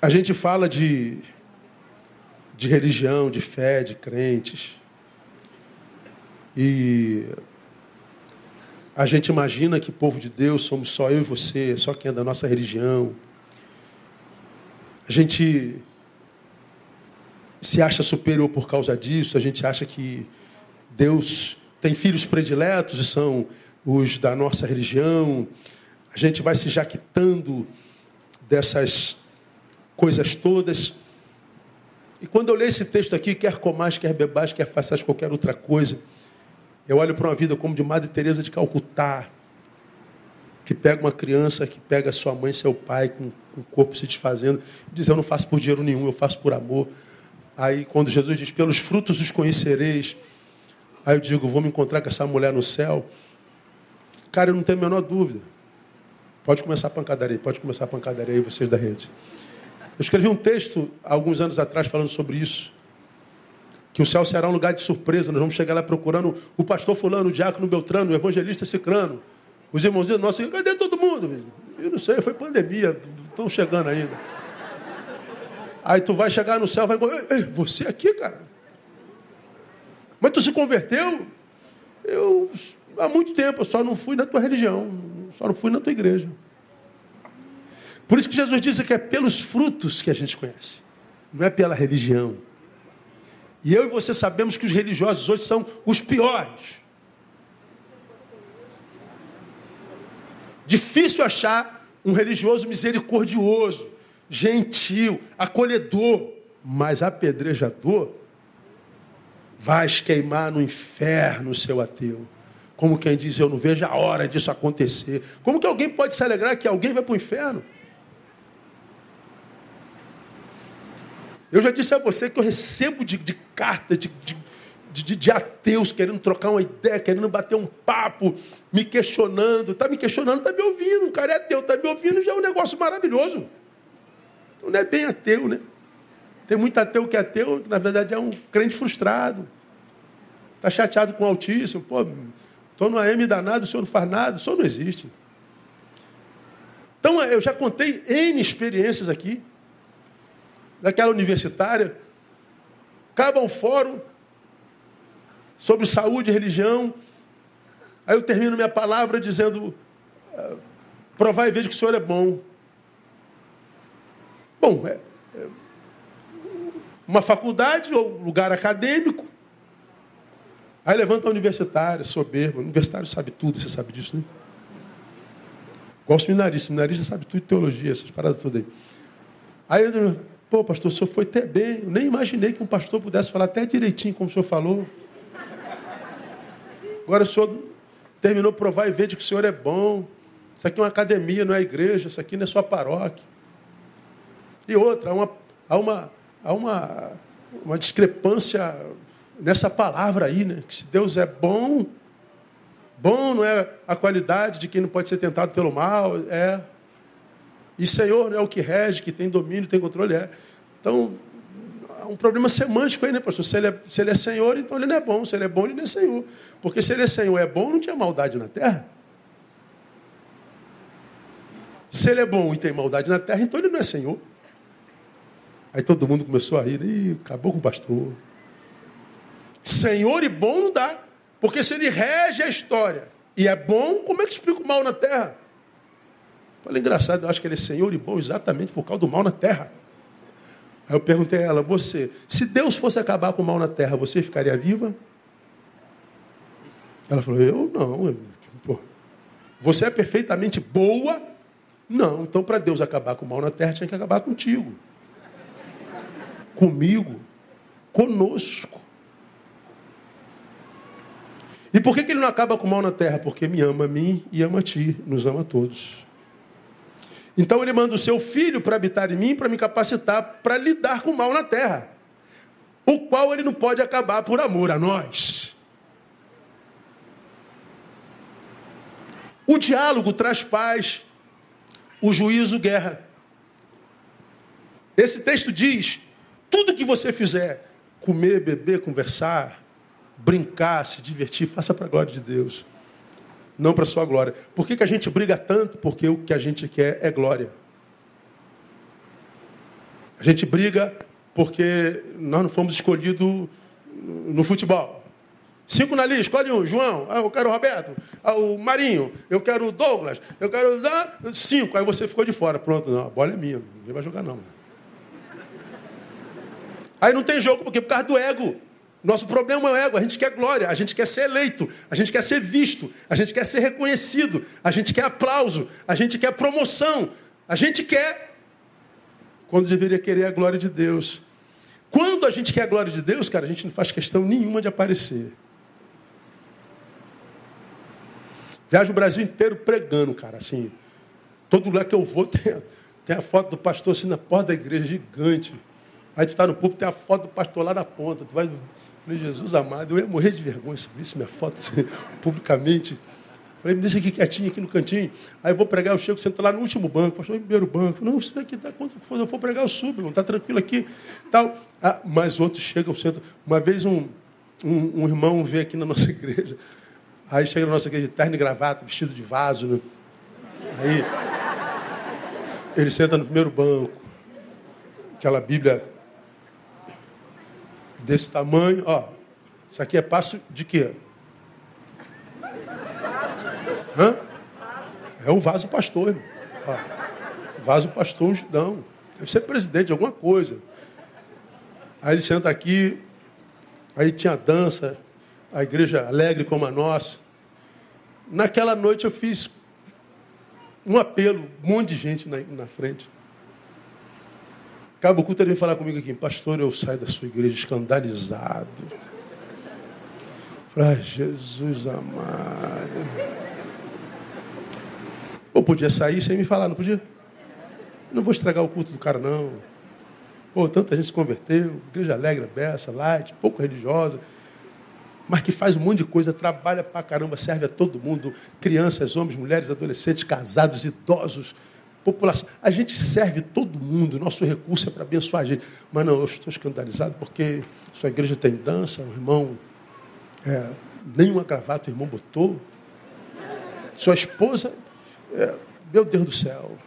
A gente fala de, de religião, de fé, de crentes. E a gente imagina que povo de Deus somos só eu e você, só quem é da nossa religião. A gente se acha superior por causa disso, a gente acha que Deus tem filhos prediletos e são os da nossa religião. A gente vai se jaquitando dessas coisas todas. E quando eu leio esse texto aqui, quer comais, quer bebais, quer faças qualquer outra coisa, eu olho para uma vida como de Madre Teresa de Calcutá, que pega uma criança, que pega sua mãe, seu pai, com, com o corpo se desfazendo, e diz: Eu não faço por dinheiro nenhum, eu faço por amor. Aí, quando Jesus diz: Pelos frutos os conhecereis. Aí eu digo: Vou me encontrar com essa mulher no céu. Cara, eu não tenho a menor dúvida. Pode começar a pancadaria, pode começar a pancadaria aí, vocês da rede. Eu escrevi um texto alguns anos atrás falando sobre isso que o céu será um lugar de surpresa. Nós vamos chegar lá procurando o pastor fulano, o diácono Beltrano, o evangelista Cicrano. Os irmãozinhos nossos, cadê todo mundo? Eu não sei, foi pandemia, estão chegando ainda. Aí tu vai chegar no céu e vai você aqui, cara? Mas tu se converteu? Eu, há muito tempo, eu só não fui na tua religião, só não fui na tua igreja. Por isso que Jesus diz que é pelos frutos que a gente conhece, não é pela religião. E eu e você sabemos que os religiosos hoje são os piores. Difícil achar um religioso misericordioso, gentil, acolhedor, mas apedrejador. Vais queimar no inferno, seu ateu. Como quem diz, eu não vejo a hora disso acontecer. Como que alguém pode se alegrar que alguém vai para o inferno? Eu já disse a você que eu recebo de, de carta de, de, de, ateus querendo trocar uma ideia, querendo bater um papo, me questionando. Está me questionando, está me ouvindo. O cara é ateu, está me ouvindo, já é um negócio maravilhoso. Então não é bem ateu, né? Tem muito ateu que é ateu, que na verdade é um crente frustrado. Está chateado com o Altíssimo. Pô, estou no AM danado, o senhor não faz nada, o senhor não existe. Então eu já contei N experiências aqui daquela universitária, acaba um fórum sobre saúde e religião. Aí eu termino minha palavra dizendo: ah, provar e veja que o Senhor é bom. Bom, é, é uma faculdade ou lugar acadêmico. Aí levanta a universitária, soberba. O universitário sabe tudo, você sabe disso, né? Igual o seminarista. O seminarista sabe tudo de teologia, essas paradas todas aí. Aí Pô, pastor, o senhor foi até bem. Eu nem imaginei que um pastor pudesse falar até direitinho como o senhor falou. Agora o senhor terminou provar e ver de que o senhor é bom. Isso aqui é uma academia, não é igreja. Isso aqui não é sua paróquia. E outra, há uma, há uma, há uma, uma discrepância nessa palavra aí, né? Que se Deus é bom, bom não é a qualidade de quem não pode ser tentado pelo mal, é e Senhor é o que rege, que tem domínio, tem controle, é. Então, há um problema semântico aí, né, pastor? Se ele, é, se ele é Senhor, então ele não é bom. Se ele é bom, ele não é Senhor. Porque se ele é Senhor, é bom, não tinha maldade na terra. Se ele é bom e tem maldade na terra, então ele não é Senhor. Aí todo mundo começou a rir. Ih, acabou com o pastor. Senhor e bom não dá. Porque se ele rege a história e é bom, como é que explica o mal na terra? Falei, engraçado, eu acho que ele é senhor e bom exatamente por causa do mal na terra. Aí eu perguntei a ela, você, se Deus fosse acabar com o mal na terra, você ficaria viva? Ela falou, eu não. Pô, Você é perfeitamente boa? Não. Então, para Deus acabar com o mal na terra, tinha que acabar contigo. Comigo. Conosco. E por que, que ele não acaba com o mal na terra? Porque me ama a mim e ama a ti, nos ama a todos. Então ele manda o seu filho para habitar em mim, para me capacitar para lidar com o mal na terra, o qual ele não pode acabar por amor a nós. O diálogo traz paz, o juízo, guerra. Esse texto diz: tudo que você fizer, comer, beber, conversar, brincar, se divertir, faça para a glória de Deus, não para sua glória. Por que, que a gente briga tanto? Porque o que a gente quer é glória. A gente briga porque nós não fomos escolhidos no futebol. Cinco na lista, escolhe um. João, ah, eu quero o Roberto. Ah, o Marinho, eu quero o Douglas. Eu quero ah, cinco. Aí você ficou de fora. Pronto, não, a bola é minha. Ninguém vai jogar, não. Aí não tem jogo, porque por causa do ego. Nosso problema é o ego, a gente quer glória, a gente quer ser eleito, a gente quer ser visto, a gente quer ser reconhecido, a gente quer aplauso, a gente quer promoção, a gente quer, quando deveria querer a glória de Deus. Quando a gente quer a glória de Deus, cara, a gente não faz questão nenhuma de aparecer. Viajo o Brasil inteiro pregando, cara, assim. Todo lugar que eu vou tem, tem a foto do pastor assim na porta da igreja, gigante. Aí tu está no púlpito, tem a foto do pastor lá na ponta. Tu vai Falei, Jesus amado, eu ia morrer de vergonha se visse minha foto assim, publicamente. Falei, me deixa aqui quietinho, aqui no cantinho. Aí eu vou pregar, eu chego, sento lá no último banco, pastor, no primeiro banco. Não, isso daqui dá quanto for, eu vou pregar, eu subo, não está tranquilo aqui. Tal. Ah, mas outros chegam, sentam. Uma vez um, um, um, irmão veio aqui na nossa igreja. Aí chega na nossa igreja de terno e gravata, vestido de vaso. Né? Aí ele senta no primeiro banco. Aquela Bíblia desse tamanho, ó. Isso aqui é passo de quê? Hã? É um vaso pastor, irmão. Ó, vaso pastor ungidão. Deve ser presidente de alguma coisa. Aí ele senta aqui, aí tinha dança, a igreja alegre como a nossa. Naquela noite eu fiz um apelo, um monte de gente na, na frente. Cabo Culto ele vem falar comigo aqui, pastor, eu saio da sua igreja escandalizado. Falei, Jesus amado. Pô, podia sair sem me falar, não podia? Não vou estragar o culto do cara, não. Pô, tanta gente se converteu, igreja alegre, beça, light, pouco religiosa, mas que faz um monte de coisa, trabalha pra caramba, serve a todo mundo, crianças, homens, mulheres, adolescentes, casados, idosos, população. A gente serve todo mundo, nosso recurso é para abençoar a gente. Mas não, eu estou escandalizado porque sua igreja tem dança, o irmão, é, nenhuma gravata o irmão botou. Sua esposa, é, meu Deus do céu.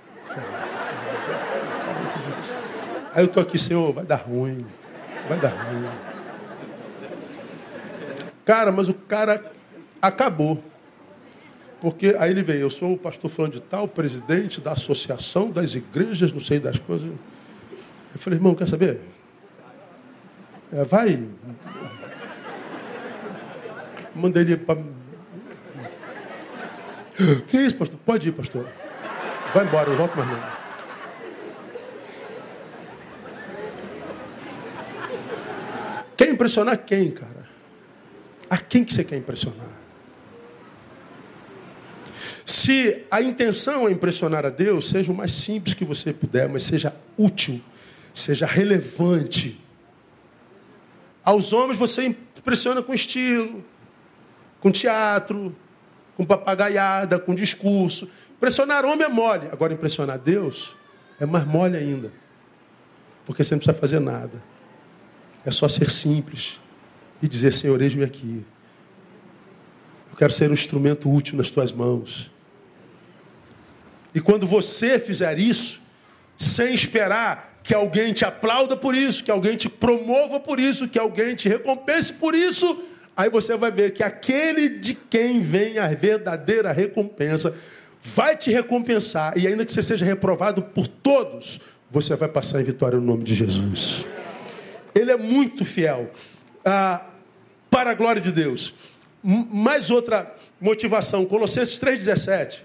Aí eu estou aqui, Senhor, vai dar ruim, vai dar ruim. Cara, mas o cara acabou. Porque aí ele veio, eu sou o pastor falando de tal, presidente da associação das igrejas, não sei das coisas. Eu falei, irmão, quer saber? É, vai. Mandei ele para. Que isso, pastor? Pode ir, pastor. Vai embora, não volto mais não. Quer impressionar quem, cara? A quem que você quer impressionar? Se a intenção é impressionar a Deus, seja o mais simples que você puder, mas seja útil, seja relevante. Aos homens você impressiona com estilo, com teatro, com papagaiada, com discurso. Impressionar homem é mole. Agora, impressionar Deus é mais mole ainda. Porque você não precisa fazer nada. É só ser simples e dizer: Senhor, eis-me aqui. Eu quero ser um instrumento útil nas tuas mãos. E quando você fizer isso, sem esperar que alguém te aplauda por isso, que alguém te promova por isso, que alguém te recompense por isso, aí você vai ver que aquele de quem vem a verdadeira recompensa vai te recompensar, e ainda que você seja reprovado por todos, você vai passar em vitória no nome de Jesus. Ele é muito fiel. Ah, para a glória de Deus. mais outra motivação, Colossenses 3,17.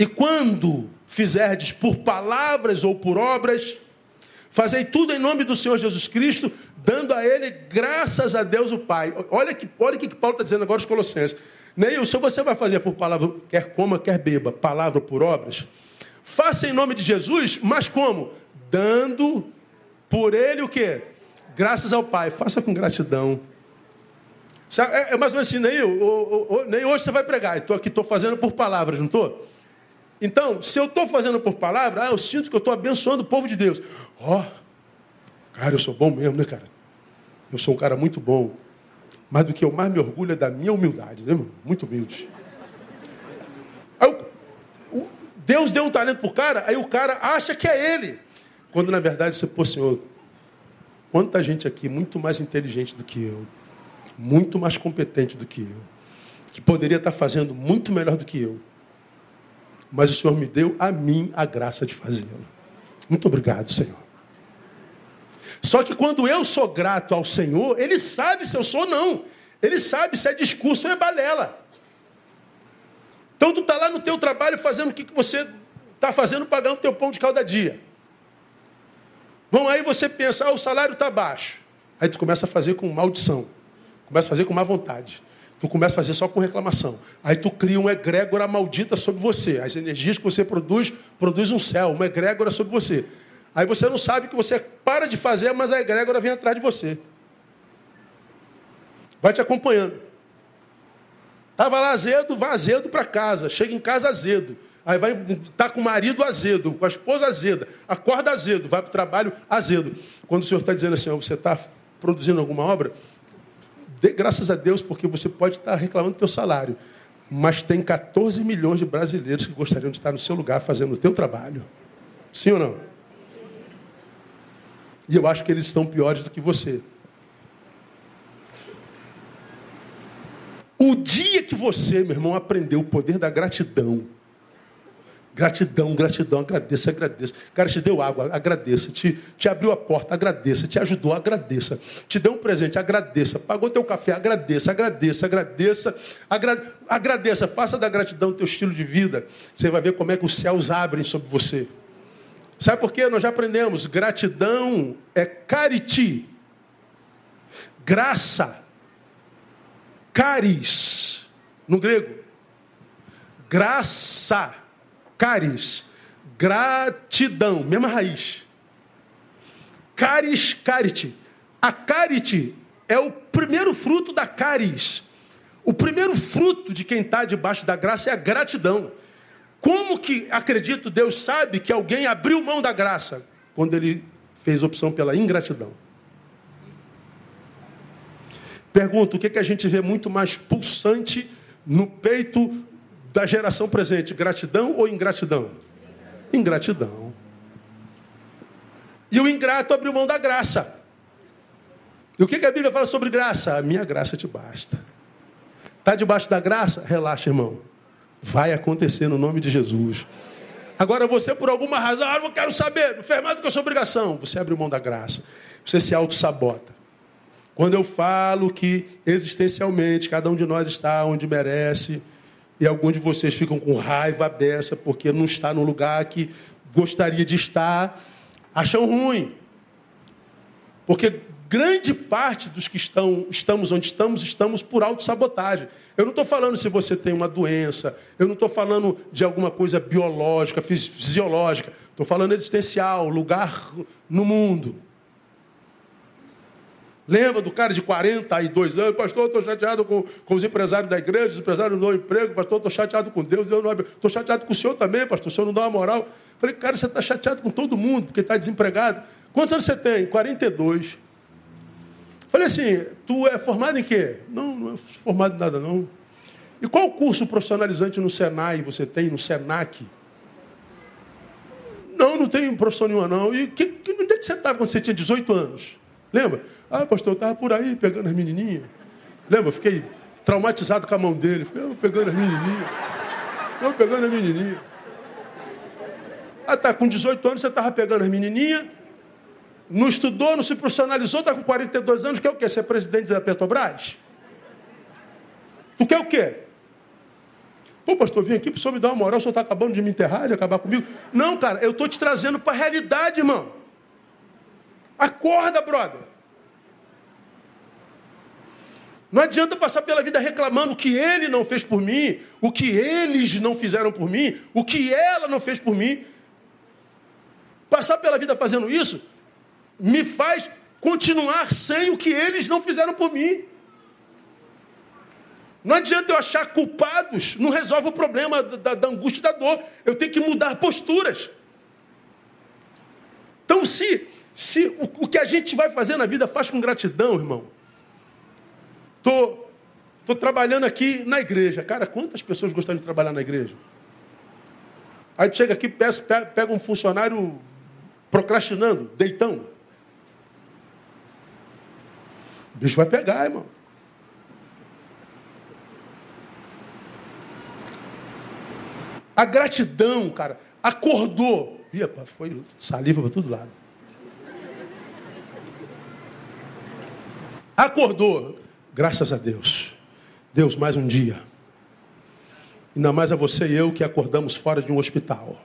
E quando fizerdes por palavras ou por obras, fazei tudo em nome do Senhor Jesus Cristo, dando a Ele graças a Deus o Pai. Olha que, olha o que Paulo está dizendo agora aos Colossenses. Neilson, você vai fazer por palavra, quer coma, quer beba, palavra por obras, faça em nome de Jesus, mas como? Dando por Ele o quê? Graças ao Pai. Faça com gratidão. É, é mais ou menos assim, Neil, nem hoje você vai pregar. Estou aqui, estou fazendo por palavras, não estou? Então, se eu estou fazendo por palavra, ah, eu sinto que eu estou abençoando o povo de Deus. Ó, oh, cara, eu sou bom mesmo, né, cara? Eu sou um cara muito bom. Mas do que eu mais me orgulho é da minha humildade, né, irmão? Muito humilde. Aí, Deus deu um talento para o cara, aí o cara acha que é ele. Quando na verdade você, pô, Senhor, quanta gente aqui muito mais inteligente do que eu, muito mais competente do que eu, que poderia estar fazendo muito melhor do que eu mas o Senhor me deu a mim a graça de fazê-lo. Muito obrigado, Senhor. Só que quando eu sou grato ao Senhor, Ele sabe se eu sou ou não. Ele sabe se é discurso ou é balela. Então tu está lá no teu trabalho fazendo o que, que você está fazendo, pagando o teu pão de cada dia. Bom, aí você pensa, ah, o salário está baixo. Aí tu começa a fazer com maldição. Começa a fazer com má vontade. Tu começa a fazer só com reclamação. Aí tu cria uma egrégora maldita sobre você. As energias que você produz, produz um céu, uma egrégora sobre você. Aí você não sabe que você para de fazer, mas a egrégora vem atrás de você. Vai te acompanhando. Estava lá azedo, vai azedo para casa. Chega em casa azedo. Aí vai tá com o marido azedo, com a esposa azeda. Acorda azedo, vai para o trabalho azedo. Quando o Senhor está dizendo assim, você está produzindo alguma obra, Dê graças a Deus, porque você pode estar reclamando do teu salário. Mas tem 14 milhões de brasileiros que gostariam de estar no seu lugar fazendo o teu trabalho. Sim ou não? E eu acho que eles estão piores do que você. O dia que você, meu irmão, aprendeu o poder da gratidão, Gratidão, gratidão, agradeça, agradeça. Cara, te deu água, agradeça. Te, te abriu a porta, agradeça. Te ajudou, agradeça. Te deu um presente, agradeça. Pagou teu café, agradeça, agradeça, agradeça. Agra, agradeça, faça da gratidão teu estilo de vida. Você vai ver como é que os céus abrem sobre você. Sabe por quê? Nós já aprendemos. Gratidão é cariti. Graça. Caris. No grego. Graça Caris, gratidão, mesma raiz. Caris, carite. A carite é o primeiro fruto da caris. O primeiro fruto de quem está debaixo da graça é a gratidão. Como que, acredito, Deus sabe que alguém abriu mão da graça? Quando ele fez opção pela ingratidão. Pergunto, o que, que a gente vê muito mais pulsante no peito da geração presente, gratidão ou ingratidão? Ingratidão. E o ingrato abriu mão da graça. E o que a Bíblia fala sobre graça? A minha graça te basta. Está debaixo da graça? Relaxa, irmão. Vai acontecer no nome de Jesus. Agora você, por alguma razão, ah, não quero saber, não fez mais do que a sua obrigação. Você abre mão da graça. Você se auto-sabota. Quando eu falo que existencialmente cada um de nós está onde merece, e alguns de vocês ficam com raiva dessa porque não está no lugar que gostaria de estar, acham ruim. Porque grande parte dos que estão, estamos onde estamos, estamos por autossabotagem. Eu não estou falando se você tem uma doença, eu não estou falando de alguma coisa biológica, fisiológica, estou falando existencial, lugar no mundo. Lembra do cara de 42 anos, pastor, estou chateado com, com os empresários da igreja, os empresários não dão emprego, pastor, estou chateado com Deus, estou chateado com o senhor também, pastor, o senhor não dá uma moral. Falei, cara, você está chateado com todo mundo, porque está desempregado. Quantos anos você tem? 42. Falei assim, tu é formado em quê? Não, não é formado em nada, não. E qual curso profissionalizante no Senai você tem, no Senac? Não, não tenho profissão nenhuma, não. E que, que, onde é que você estava quando você tinha 18 anos? Lembra? Ah, pastor, eu estava por aí pegando as menininhas. Lembra? Fiquei traumatizado com a mão dele. Fiquei oh, pegando as menininhas. Eu pegando as menininhas. Ah, tá, com 18 anos você estava pegando as menininhas. Não estudou, não se profissionalizou, está com 42 anos, quer o quê? Ser presidente da Petrobras? Tu quer o quê? Pô, pastor, vim aqui para o senhor me dar uma moral, o senhor está acabando de me enterrar, de acabar comigo. Não, cara, eu estou te trazendo para a realidade, irmão. Acorda, brother. Não adianta passar pela vida reclamando o que ele não fez por mim, o que eles não fizeram por mim, o que ela não fez por mim. Passar pela vida fazendo isso me faz continuar sem o que eles não fizeram por mim. Não adianta eu achar culpados, não resolve o problema da, da angústia e da dor. Eu tenho que mudar posturas. Então, se, se o, o que a gente vai fazer na vida faz com gratidão, irmão, Tô, tô trabalhando aqui na igreja. Cara, quantas pessoas gostariam de trabalhar na igreja? Aí tu chega aqui, pega um funcionário procrastinando, deitão. O bicho vai pegar, irmão. A gratidão, cara, acordou. Ih, foi saliva para todo lado. Acordou. Graças a Deus. Deus, mais um dia. Ainda mais a você e eu que acordamos fora de um hospital.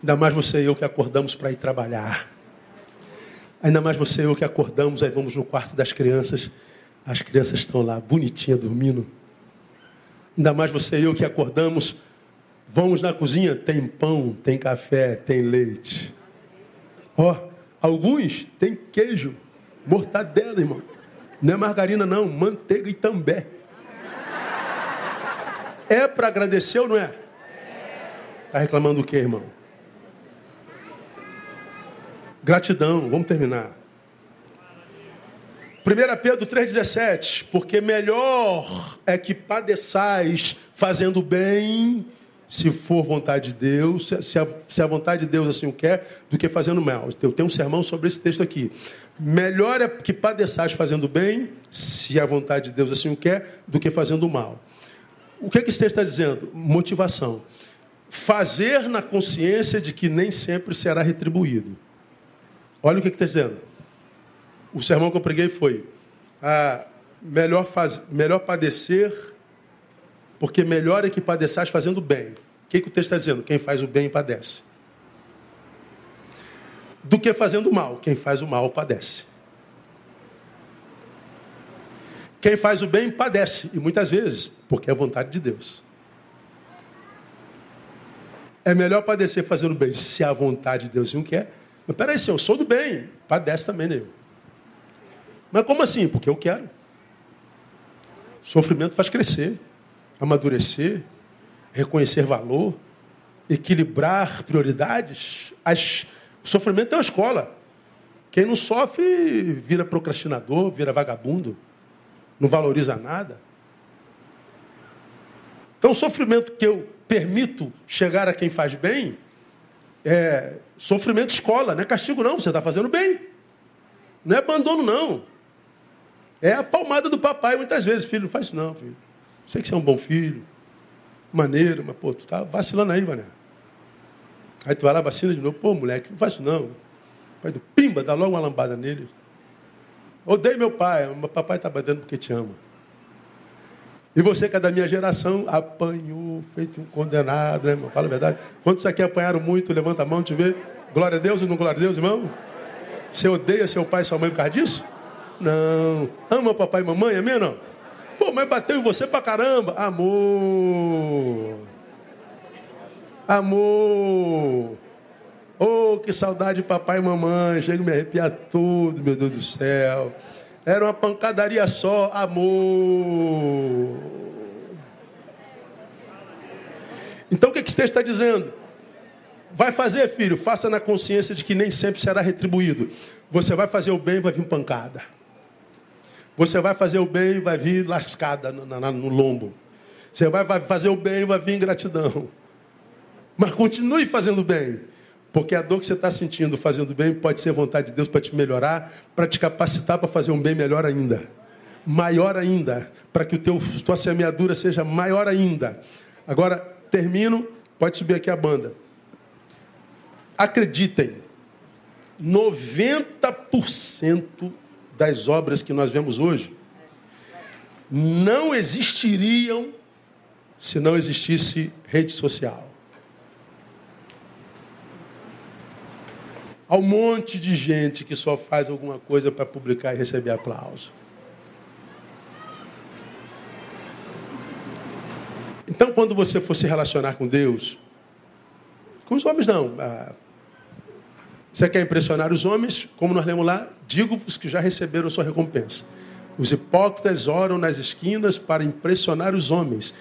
Ainda mais você e eu que acordamos para ir trabalhar. Ainda mais você e eu que acordamos, aí vamos no quarto das crianças. As crianças estão lá, bonitinhas, dormindo. Ainda mais você e eu que acordamos, vamos na cozinha, tem pão, tem café, tem leite. Ó, oh, alguns tem queijo. Mortadela, irmão. Não é margarina, não. Manteiga e também. É para agradecer ou não é? Está reclamando o que, irmão? Gratidão. Vamos terminar. 1 Pedro 3,17. Porque melhor é que padeçais fazendo bem se for vontade de Deus, se a, se a, vontade de Deus assim o quer, do que fazendo mal. Eu tenho um sermão sobre esse texto aqui. Melhor é que padeçais fazendo bem, se a vontade de Deus assim o quer, do que fazendo mal. O que, é que esse texto está dizendo? Motivação. Fazer na consciência de que nem sempre será retribuído. Olha o que, é que está dizendo. O sermão que eu preguei foi: ah, melhor, faz, melhor padecer porque melhor é que padeçais fazendo bem. O que, que o texto está dizendo? Quem faz o bem padece. Do que fazendo mal. Quem faz o mal padece. Quem faz o bem padece. E muitas vezes, porque é vontade de Deus. É melhor padecer fazendo bem, se a vontade de Deus não quer. Mas peraí, se eu sou do bem, padece também, né? Mas como assim? Porque eu quero. Sofrimento faz crescer amadurecer, reconhecer valor, equilibrar prioridades. As, o sofrimento é uma escola. Quem não sofre vira procrastinador, vira vagabundo, não valoriza nada. Então, o sofrimento que eu permito chegar a quem faz bem é sofrimento escola, não é castigo, não. Você está fazendo bem. Não é abandono, não. É a palmada do papai muitas vezes. Filho, não faz isso, não, filho. Sei que você é um bom filho, maneiro, mas, pô, tu tá vacilando aí, mané. Aí tu vai lá, vacina de novo. Pô, moleque, não faz isso não. pai do pimba, dá logo uma lambada nele. Odeio meu pai, mas papai está batendo porque te ama. E você que é da minha geração, apanhou, feito um condenado, né, irmão? Fala a verdade. Quantos aqui apanharam muito, levanta a mão, te vê. Glória a Deus ou não glória a Deus, irmão? Você odeia seu pai e sua mãe por causa disso? Não. Ama papai e mamãe, amém ou não? Pô, mas bateu em você pra caramba. Amor. Amor. Oh, que saudade de papai e mamãe. Chega a me arrepiar tudo, meu Deus do céu. Era uma pancadaria só. Amor. Então o que, que esse texto está dizendo? Vai fazer, filho, faça na consciência de que nem sempre será retribuído. Você vai fazer o bem vai vir pancada. Você vai fazer o bem e vai vir lascada no, no, lombo. Você vai, vai fazer o bem e vai vir ingratidão. Mas continue fazendo bem. Porque a dor que você está sentindo fazendo bem pode ser vontade de Deus para te melhorar, para te capacitar para fazer um bem melhor ainda. Maior ainda. Para que o teu, tua semeadura seja maior ainda. Agora, termino. Pode subir aqui a banda. Acreditem. 90% das obras que nós vemos hoje não existiriam se não existisse rede social. Há um monte de gente que só faz alguma coisa para publicar e receber aplauso. Então, quando você for se relacionar com Deus, com os homens não. Você quer impressionar os homens? Como nós lemos lá, digo-vos que já receberam sua recompensa. Os hipócritas oram nas esquinas para impressionar os homens.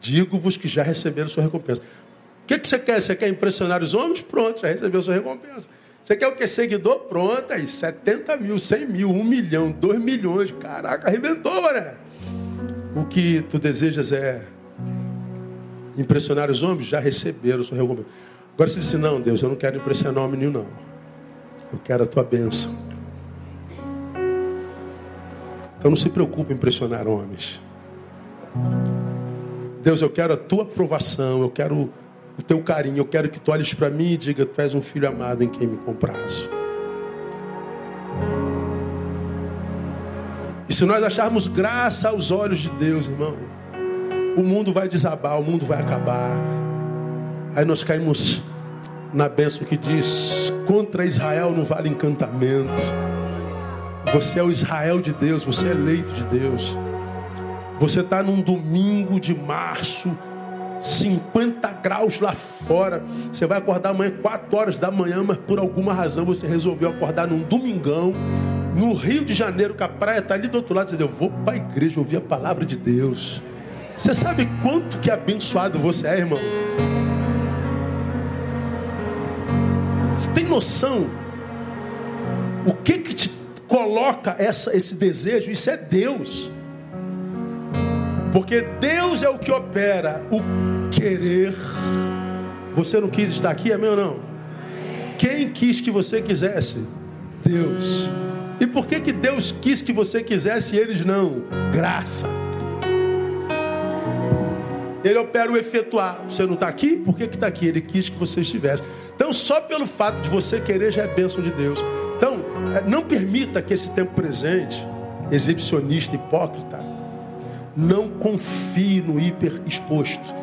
Digo-vos que já receberam sua recompensa. O que, que você quer? Você quer impressionar os homens? Pronto, já recebeu sua recompensa. Você quer o que? Seguidor? Pronto, aí 70 mil, 100 mil, 1 milhão, 2 milhões. Caraca, arrebentou, mané. O que tu desejas é impressionar os homens? Já receberam sua recompensa. Agora você disse, não, Deus, eu não quero impressionar homem nenhum, não. Eu quero a tua bênção. Então não se preocupe em impressionar homens. Deus, eu quero a tua aprovação, eu quero o teu carinho, eu quero que tu olhes para mim e diga: Tu és um filho amado em quem me comprazo. E se nós acharmos graça aos olhos de Deus, irmão, o mundo vai desabar, o mundo vai acabar. Aí nós caímos na bênção que diz: contra Israel não vale encantamento. Você é o Israel de Deus, você é eleito de Deus. Você está num domingo de março, 50 graus lá fora. Você vai acordar amanhã 4 horas da manhã, mas por alguma razão você resolveu acordar num domingão, no Rio de Janeiro, que a praia está ali do outro lado. Você diz, eu vou para a igreja ouvir a palavra de Deus. Você sabe quanto que abençoado você é, irmão? Você tem noção? O que que te coloca essa, esse desejo? Isso é Deus. Porque Deus é o que opera o querer. Você não quis estar aqui, amém ou não? Quem quis que você quisesse? Deus. E por que, que Deus quis que você quisesse e eles não? Graça. Ele opera o efetuar. Você não está aqui? Por que está aqui? Ele quis que você estivesse. Então, só pelo fato de você querer já é bênção de Deus. Então, é, não permita que esse tempo presente, exibicionista, hipócrita, não confie no hiper exposto.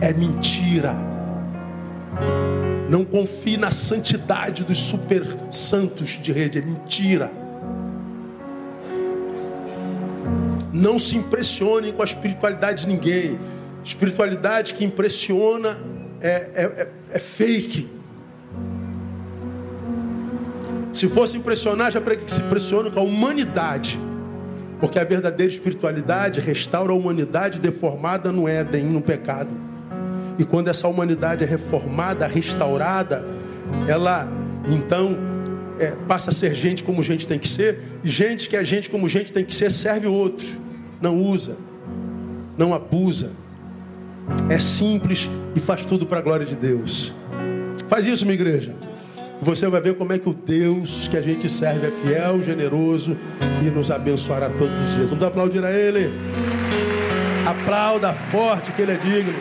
É mentira. Não confie na santidade dos super santos de rede. É mentira. Não se impressione com a espiritualidade de ninguém. Espiritualidade que impressiona é, é, é, é fake. Se fosse impressionar, já para que se impressiona com a humanidade. Porque a verdadeira espiritualidade restaura a humanidade deformada no Éden, no pecado. E quando essa humanidade é reformada, restaurada, ela então é, passa a ser gente como gente tem que ser, e gente que é gente como gente tem que ser serve o outro, não usa, não abusa, é simples e faz tudo para a glória de Deus. Faz isso, minha igreja. Você vai ver como é que o Deus que a gente serve é fiel, generoso e nos abençoará todos os dias. Vamos aplaudir a Ele. Aplauda forte que Ele é digno.